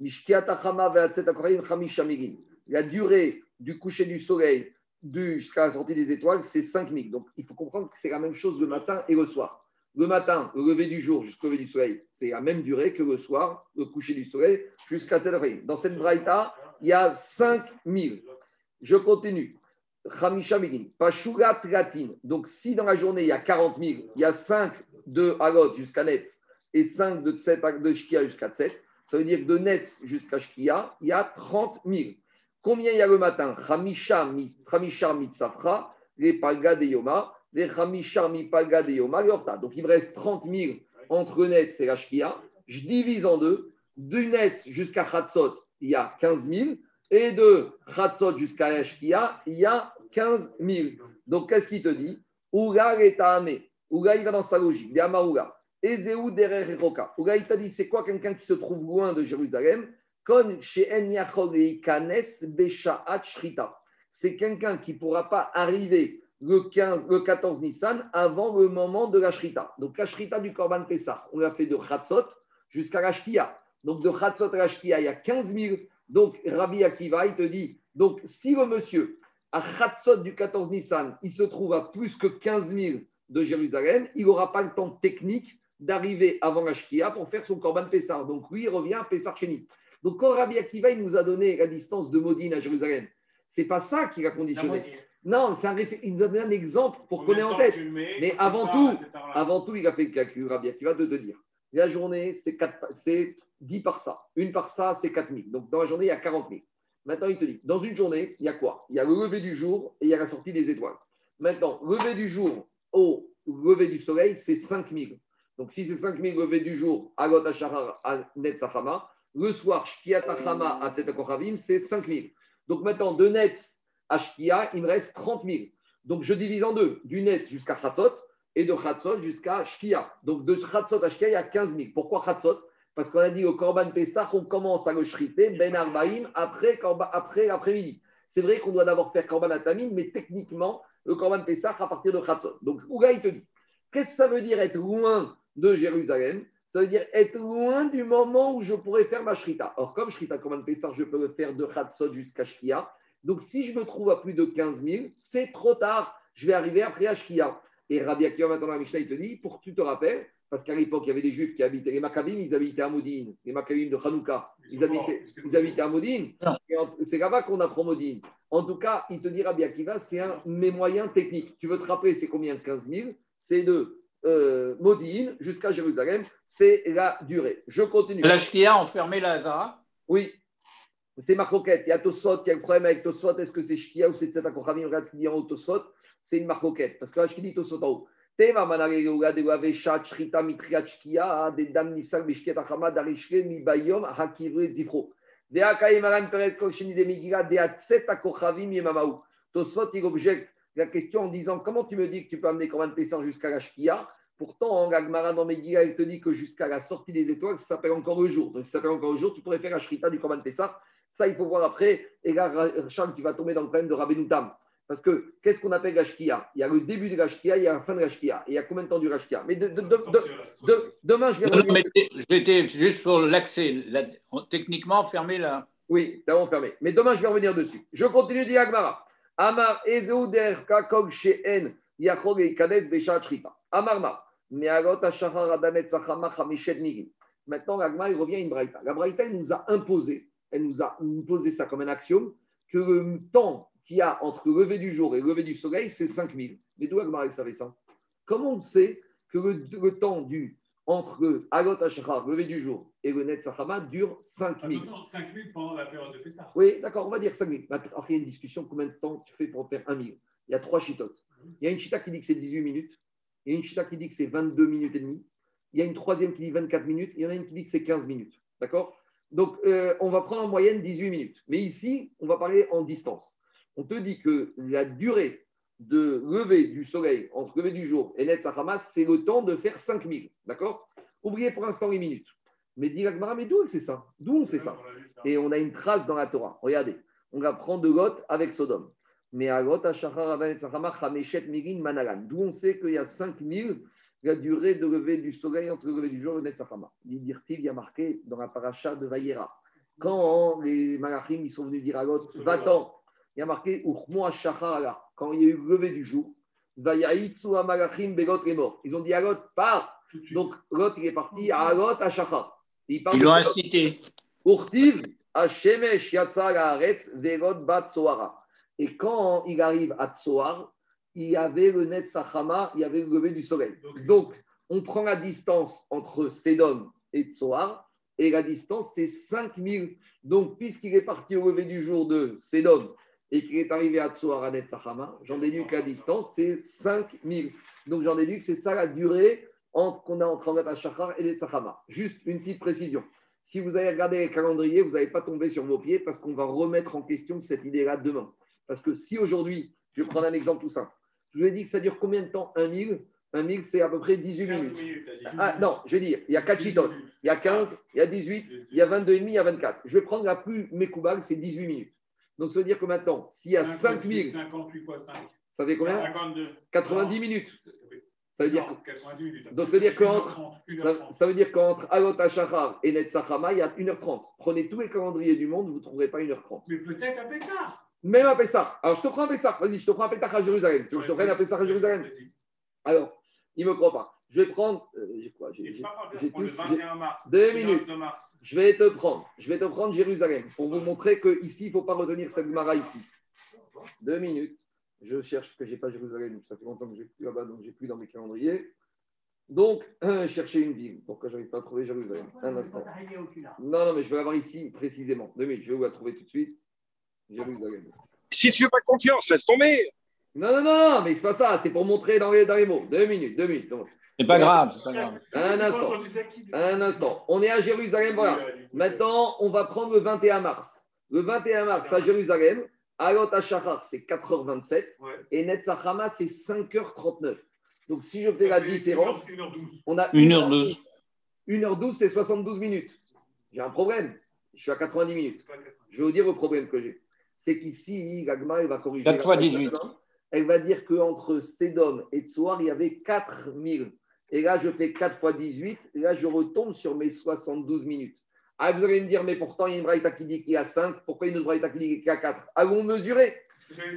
Mishkiat Achama ve'atzet Akoraim, Chamisha Migin. La durée du coucher du soleil jusqu'à la sortie des étoiles, c'est 5000. Donc, il faut comprendre que c'est la même chose le matin et le soir. Le matin, le lever du jour jusqu'au lever du soleil, c'est la même durée que le soir, le coucher du soleil jusqu'à Tzedakrim. Dans cette braïta, il y a 5000. Je continue. Donc, si dans la journée, il y a 40 000, il y a 5 de Agot jusqu'à Netz et 5 de, Tset, de Shkia jusqu'à Tset, ça veut dire que de Netz jusqu'à Shkia, il y a 30 000. Combien il y a le matin? Chamisha mi- Chamisha Mitzafra, les Palga de Yoma, Donc, il me reste 30 000 entre Netz et la Shkia. Je divise en deux. Du Netz jusqu'à Chatzot, il y a 15 000. Et de Chatzot jusqu'à la Shkia, il y a 15 000. Donc, qu'est-ce qu'il te dit? Ouga et. Ouga, il va dans sa logique. Yama Ouga. Ezeu derer. Ouga, il t'a dit c'est quoi quelqu'un qui se trouve loin de Jérusalem? Kon Kanes. C'est quelqu'un qui ne pourra pas arriver le, 15, le 14 Nissan avant le moment de la Shrita. Donc, la Shrita du Korban Pessah, on l'a fait de Chatzot jusqu'à la Shkia. Donc, de Chatzot à la Shkia, il y a 15 000. Donc, Rabbi Akiva, il te dit donc, si le monsieur à Chatzot du 14 Nissan, il se trouve à plus que 15 000 de Jérusalem, il n'aura pas le temps technique d'arriver avant la Shkia pour faire son Korban Pessar. Donc lui, il revient à Pessar Chéni. Donc quand Rabbi Akiva il nous a donné la distance de Modine à Jérusalem, c'est pas ça qui La conditionné. Non, c'est un réfé- il nous a donné un exemple pour qu'on ait en tête. mets Mais avant ça, tout, Avant tout, il a fait le calcul, Rabbi Akiva, de te dire la journée, c'est quatre- c'est 10 par ça. Une par ça, c'est 4 000. Donc dans la journée, il y a 40 000. Maintenant, il te dit dans une journée, il y a quoi? Il y a le lever du jour et il y a la sortie des étoiles. Maintenant, lever du jour au lever du soleil, c'est 5 000. Donc si c'est 5 000 lever du jour, à à Netzachama, le soir, Shkiat Achama, à Tzetakochavim, c'est 5 000. Donc maintenant, de Netz à Shkia, il me reste 30 000. Donc je divise en deux, du Netz jusqu'à Chatzot et de Chatzot jusqu'à Shkia. Donc de Chatzot à Shkia, il y a 15 000. Pourquoi Chatzot? Parce qu'on a dit au Korban Pessah, on commence à le shriter, Ben Arbaïm, après, Korban- après l'après-midi. C'est vrai qu'on doit d'abord faire Korban Atamim, mais techniquement, le Korban Pessah à partir de Chatzot. Donc Ouga, te dit, qu'est-ce que ça veut dire être loin de Jérusalem? Ça veut dire être loin du moment où je pourrais faire ma Shrita. Or, comme Shrita Korban Pessah, je peux le faire de Chatzot jusqu'à Shkia. Donc, si je me trouve à plus de 15 000, c'est trop tard. Je vais arriver après à Shkia. Et Rabbi Akiva, maintenant, la Mishnah, il te dit, pour que tu te rappelles, parce qu'à l'époque, il y avait des Juifs qui habitaient, les Maccabim, ils habitaient à Modine, les Maccabim de Hanouka, ils habitaient, ils habitaient à Modine. C'est là-bas qu'on apprend Modine. En tout cas, il te dit, Rabbi Akiva, c'est un de mes moyens techniques. Tu veux te rappeler, c'est combien 15 000 C'est de euh, Modine jusqu'à Jérusalem. C'est la durée. Je continue. La Shkia enfermé la Hazara. Oui, c'est ma croquette. Il y a Tosot, il y a le problème avec Tosot. Est-ce que c'est Shkia ou c'est Tzeta Kochavim Regarde ce qu'il dit en haut Tosot. C'est une marcoquette. Parce que là, je dis Tosot en haut. Tema manare geuga de gave shat shrita mitriat shkia de dam nifsal bishket achama darishke mi bayom hakivre zifro. De akai maran peret kokshini de migira de atset akochavim yemamaou. Tosot, il objecte la question en disant comment tu me dis que tu peux amener Korban Pessah jusqu'à la shkia? Pourtant, Gagmara dans Megillah, il te dit que jusqu'à la sortie des étoiles, ça s'appelle encore le jour. Donc, ça s'appelle encore le jour, tu pourrais faire la shrita du Korban Pessah. Ça, il faut voir après. Et là, Charles, tu vas tomber dans le problème de Rabbeinu Tam. Parce que qu'est-ce qu'on appelle la shkia Il y a le début de la shkia, il y a la fin de la shkia. Et il y a combien de temps du la shkia Mais de- de- de- de- de- demain, je vais j'étais juste pour l'accès. La- Techniquement, fermé là. Oui, t'as fermé. Mais demain, je vais revenir dessus. Je continue, dit Agmara. Amar Ezeuder Kakog Sheen Yachog et Kades Beshat Shrita. Amarma. Meagot Ashachar Adamet Sachama Chamishet Migin. Maintenant, Agmara, il revient à une braïta. La braïta, nous a imposé, elle nous a imposé ça comme un axiome, que le temps qu'il y a entre le lever du jour et le lever du soleil, c'est 5000. Mais d'où Agmara, il savait ça Comment on sait que le, le temps du entre le Agot lever du jour, et le Net Sachama dure 5000 Attention, 5 000 pendant la période de Pessah. oui, d'accord, on va dire 5 000. Après, il y a une discussion combien de temps tu fais pour faire 1 000 Il y a trois chitotes. Il y a une chita qui dit que c'est 18 minutes. Il y a une chita qui dit que c'est 22 minutes et demie. Il y a une troisième qui dit 24 minutes. Il y en a une qui dit que c'est 15 minutes. D'accord? Donc, euh, on va prendre en moyenne 18 minutes. Mais ici, on va parler en distance. On te dit que la durée de lever du soleil entre lever du jour et Net c'est le temps de faire 5 000. D'accord? Oubliez pour l'instant les minutes. Mais dit mais d'où c'est ça? D'où on sait ça? Et on a une trace dans la Torah. Regardez, on apprend de Lot avec Sodome. Mais à Lot, à Shachar, Manalan. D'où on sait qu'il y a 5000 la durée de lever du soleil entre le lever du jour et le Netzachama. Il il y a marqué dans la paracha de Vayera. Quand les Malachim ils sont venus dire à Lot, va-t'en, il y a marqué. Quand il y a eu le lever du jour, Vayaitsu Malachim Begot est mort. Ils ont dit à Lot, pars. Donc Lot, il est parti à Lot, à Shachar. Il part Ils de l'ont incité. Urtiv, Hashemesh Yatsa Laaretz, Verot Bat Soara. Et quand il arrive à Tsoar, il y avait le net Sachama, il y avait le lever du soleil. Donc, Donc, on prend la distance entre Sédom et Tsoar, et la distance, c'est 5000. Donc, puisqu'il est parti au lever du jour de Sédom et qu'il est arrivé à Tsoar à Net Sachama, j'en déduis que la distance, c'est 5000. Donc, j'en déduis que c'est ça la durée entre- qu'on a entre Angat Shachar et Net Sachama. Juste une petite précision. Si vous allez regarder les calendriers, vous n'allez pas tomber sur vos pieds parce qu'on va remettre en question cette idée-là demain. Parce que si aujourd'hui, je vais prendre un exemple tout simple, je vous ai dit que ça dure combien de temps? Un 1000 Un 1000, c'est à peu près 18 15 minutes. minutes. Ah non, je vais dire, il y a 4 chitotes. Il y a 15, il y a 18, il y a 22 et demi, il y a 24. Je vais prendre la plus mécoubale, c'est 18 minutes. Donc ça veut dire que maintenant, s'il y a 5000, 58 fois 5. ça fait combien? 52. 90 minutes. Ça veut dire Non, 90 minutes. Donc, ça veut dire qu'entre- 1h30, Ça, 1h30. ça veut dire qu'entre Alot Hachachar et Netzachama, il y a 1h30. Prenez tous les calendriers du monde, vous ne trouverez pas 1h30. Mais peut-être à Pessah. Même à Pessah. Alors, je te prends à Pessah. Vas-y, je te prends à Pessah à Jérusalem. Tu veux que je te prenne à Pessah à Jérusalem. Alors, il ne me croit pas. Je vais prendre. euh, j'ai quoi J'ai- Il j'ai- est pas parti j'ai pour le tous- 21 mars. Deux minutes. 22 mars. Je vais te prendre. Je vais te prendre Jérusalem pour vous montrer qu'ici, il ne faut pas retenir cette Gemara ici. Deux minutes. Je cherche parce que je n'ai pas Jérusalem. Ça fait longtemps que je n'ai plus là-bas, donc je n'ai plus dans mes calendriers. Donc, chercher une ville. Pourquoi je n'arrive pas à trouver Jérusalem? Un instant. Non, non, mais je vais l'avoir ici précisément. Deux minutes. Je vais vous la trouver tout de suite. Jérusalem. Si tu veux pas confiance, laisse tomber. Non, non, non, mais c'est pas ça. C'est pour montrer dans les, dans les mots. Deux minutes, deux minutes. Donc, C'est pas grave, c'est pas grave. Un instant. un instant. On est à Jérusalem. Voilà. Maintenant, on va prendre le 21 mars. Le 21 mars à Jérusalem, Alot Hachachar, c'est 4h27 Ouais. et Netzachama, c'est 5h39. Donc, si je fais la différence, 1h12. on a 1h12. 1h12, c'est 72 minutes. J'ai un problème. Je suis à 90 minutes. Je vais vous dire le problème que j'ai. C'est qu'ici, l'Agma, elle va corriger. 4 fois la- 18. Elle va dire qu'entre Sédom et Tsoar, il y avait 4000. Et là, je fais 4 fois 18. Et là, je retombe sur mes 72 minutes. Ah, vous allez me dire, mais pourtant, il y a une braïta qui dit qu'il y a 5. Pourquoi il y a une braïta qui dit qu'il y a 4 Allons mesurer.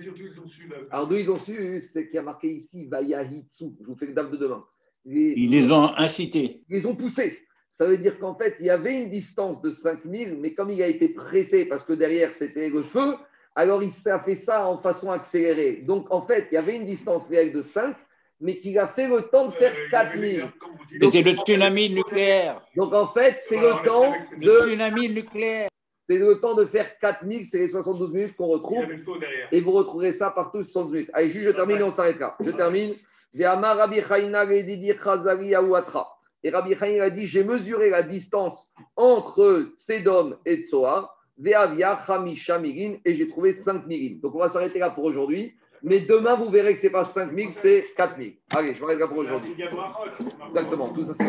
Dire d'où ils ont su là. Alors, d'où ils ont su C'est qu'il y a marqué ici, Vayahitsu. Je vous fais le date de demain. Les- Ils les ont incités. ils les ont poussés. Ça veut dire qu'en fait, il y avait une distance de 5000, mais comme il a été pressé parce que derrière c'était le feu, alors il a fait ça en façon accélérée. Donc en fait, il y avait une distance réelle de 5, mais qu'il a fait le temps de faire 4000. C'était le tsunami nucléaire. Donc en fait, c'est Voilà, le temps Le de, tsunami nucléaire. c'est le temps de faire 4000, c'est les 72 minutes qu'on Il y retrouve. avait le faux derrière. Et vous retrouverez ça partout sur 60 minutes. Allez, juste, je termine et on s'arrête là. Je termine. Et Rabbi Chaïna a dit J'ai mesuré la distance entre Sedom et Tsoar. Ve'avia Chamisha Mirin. Et j'ai trouvé 5 mirin. Donc on va s'arrêter là pour aujourd'hui. Mais demain, vous verrez que ce n'est pas 5 000, c'est 4 000. Allez, je m'arrête là pour aujourd'hui. Exactement, tout ça c'est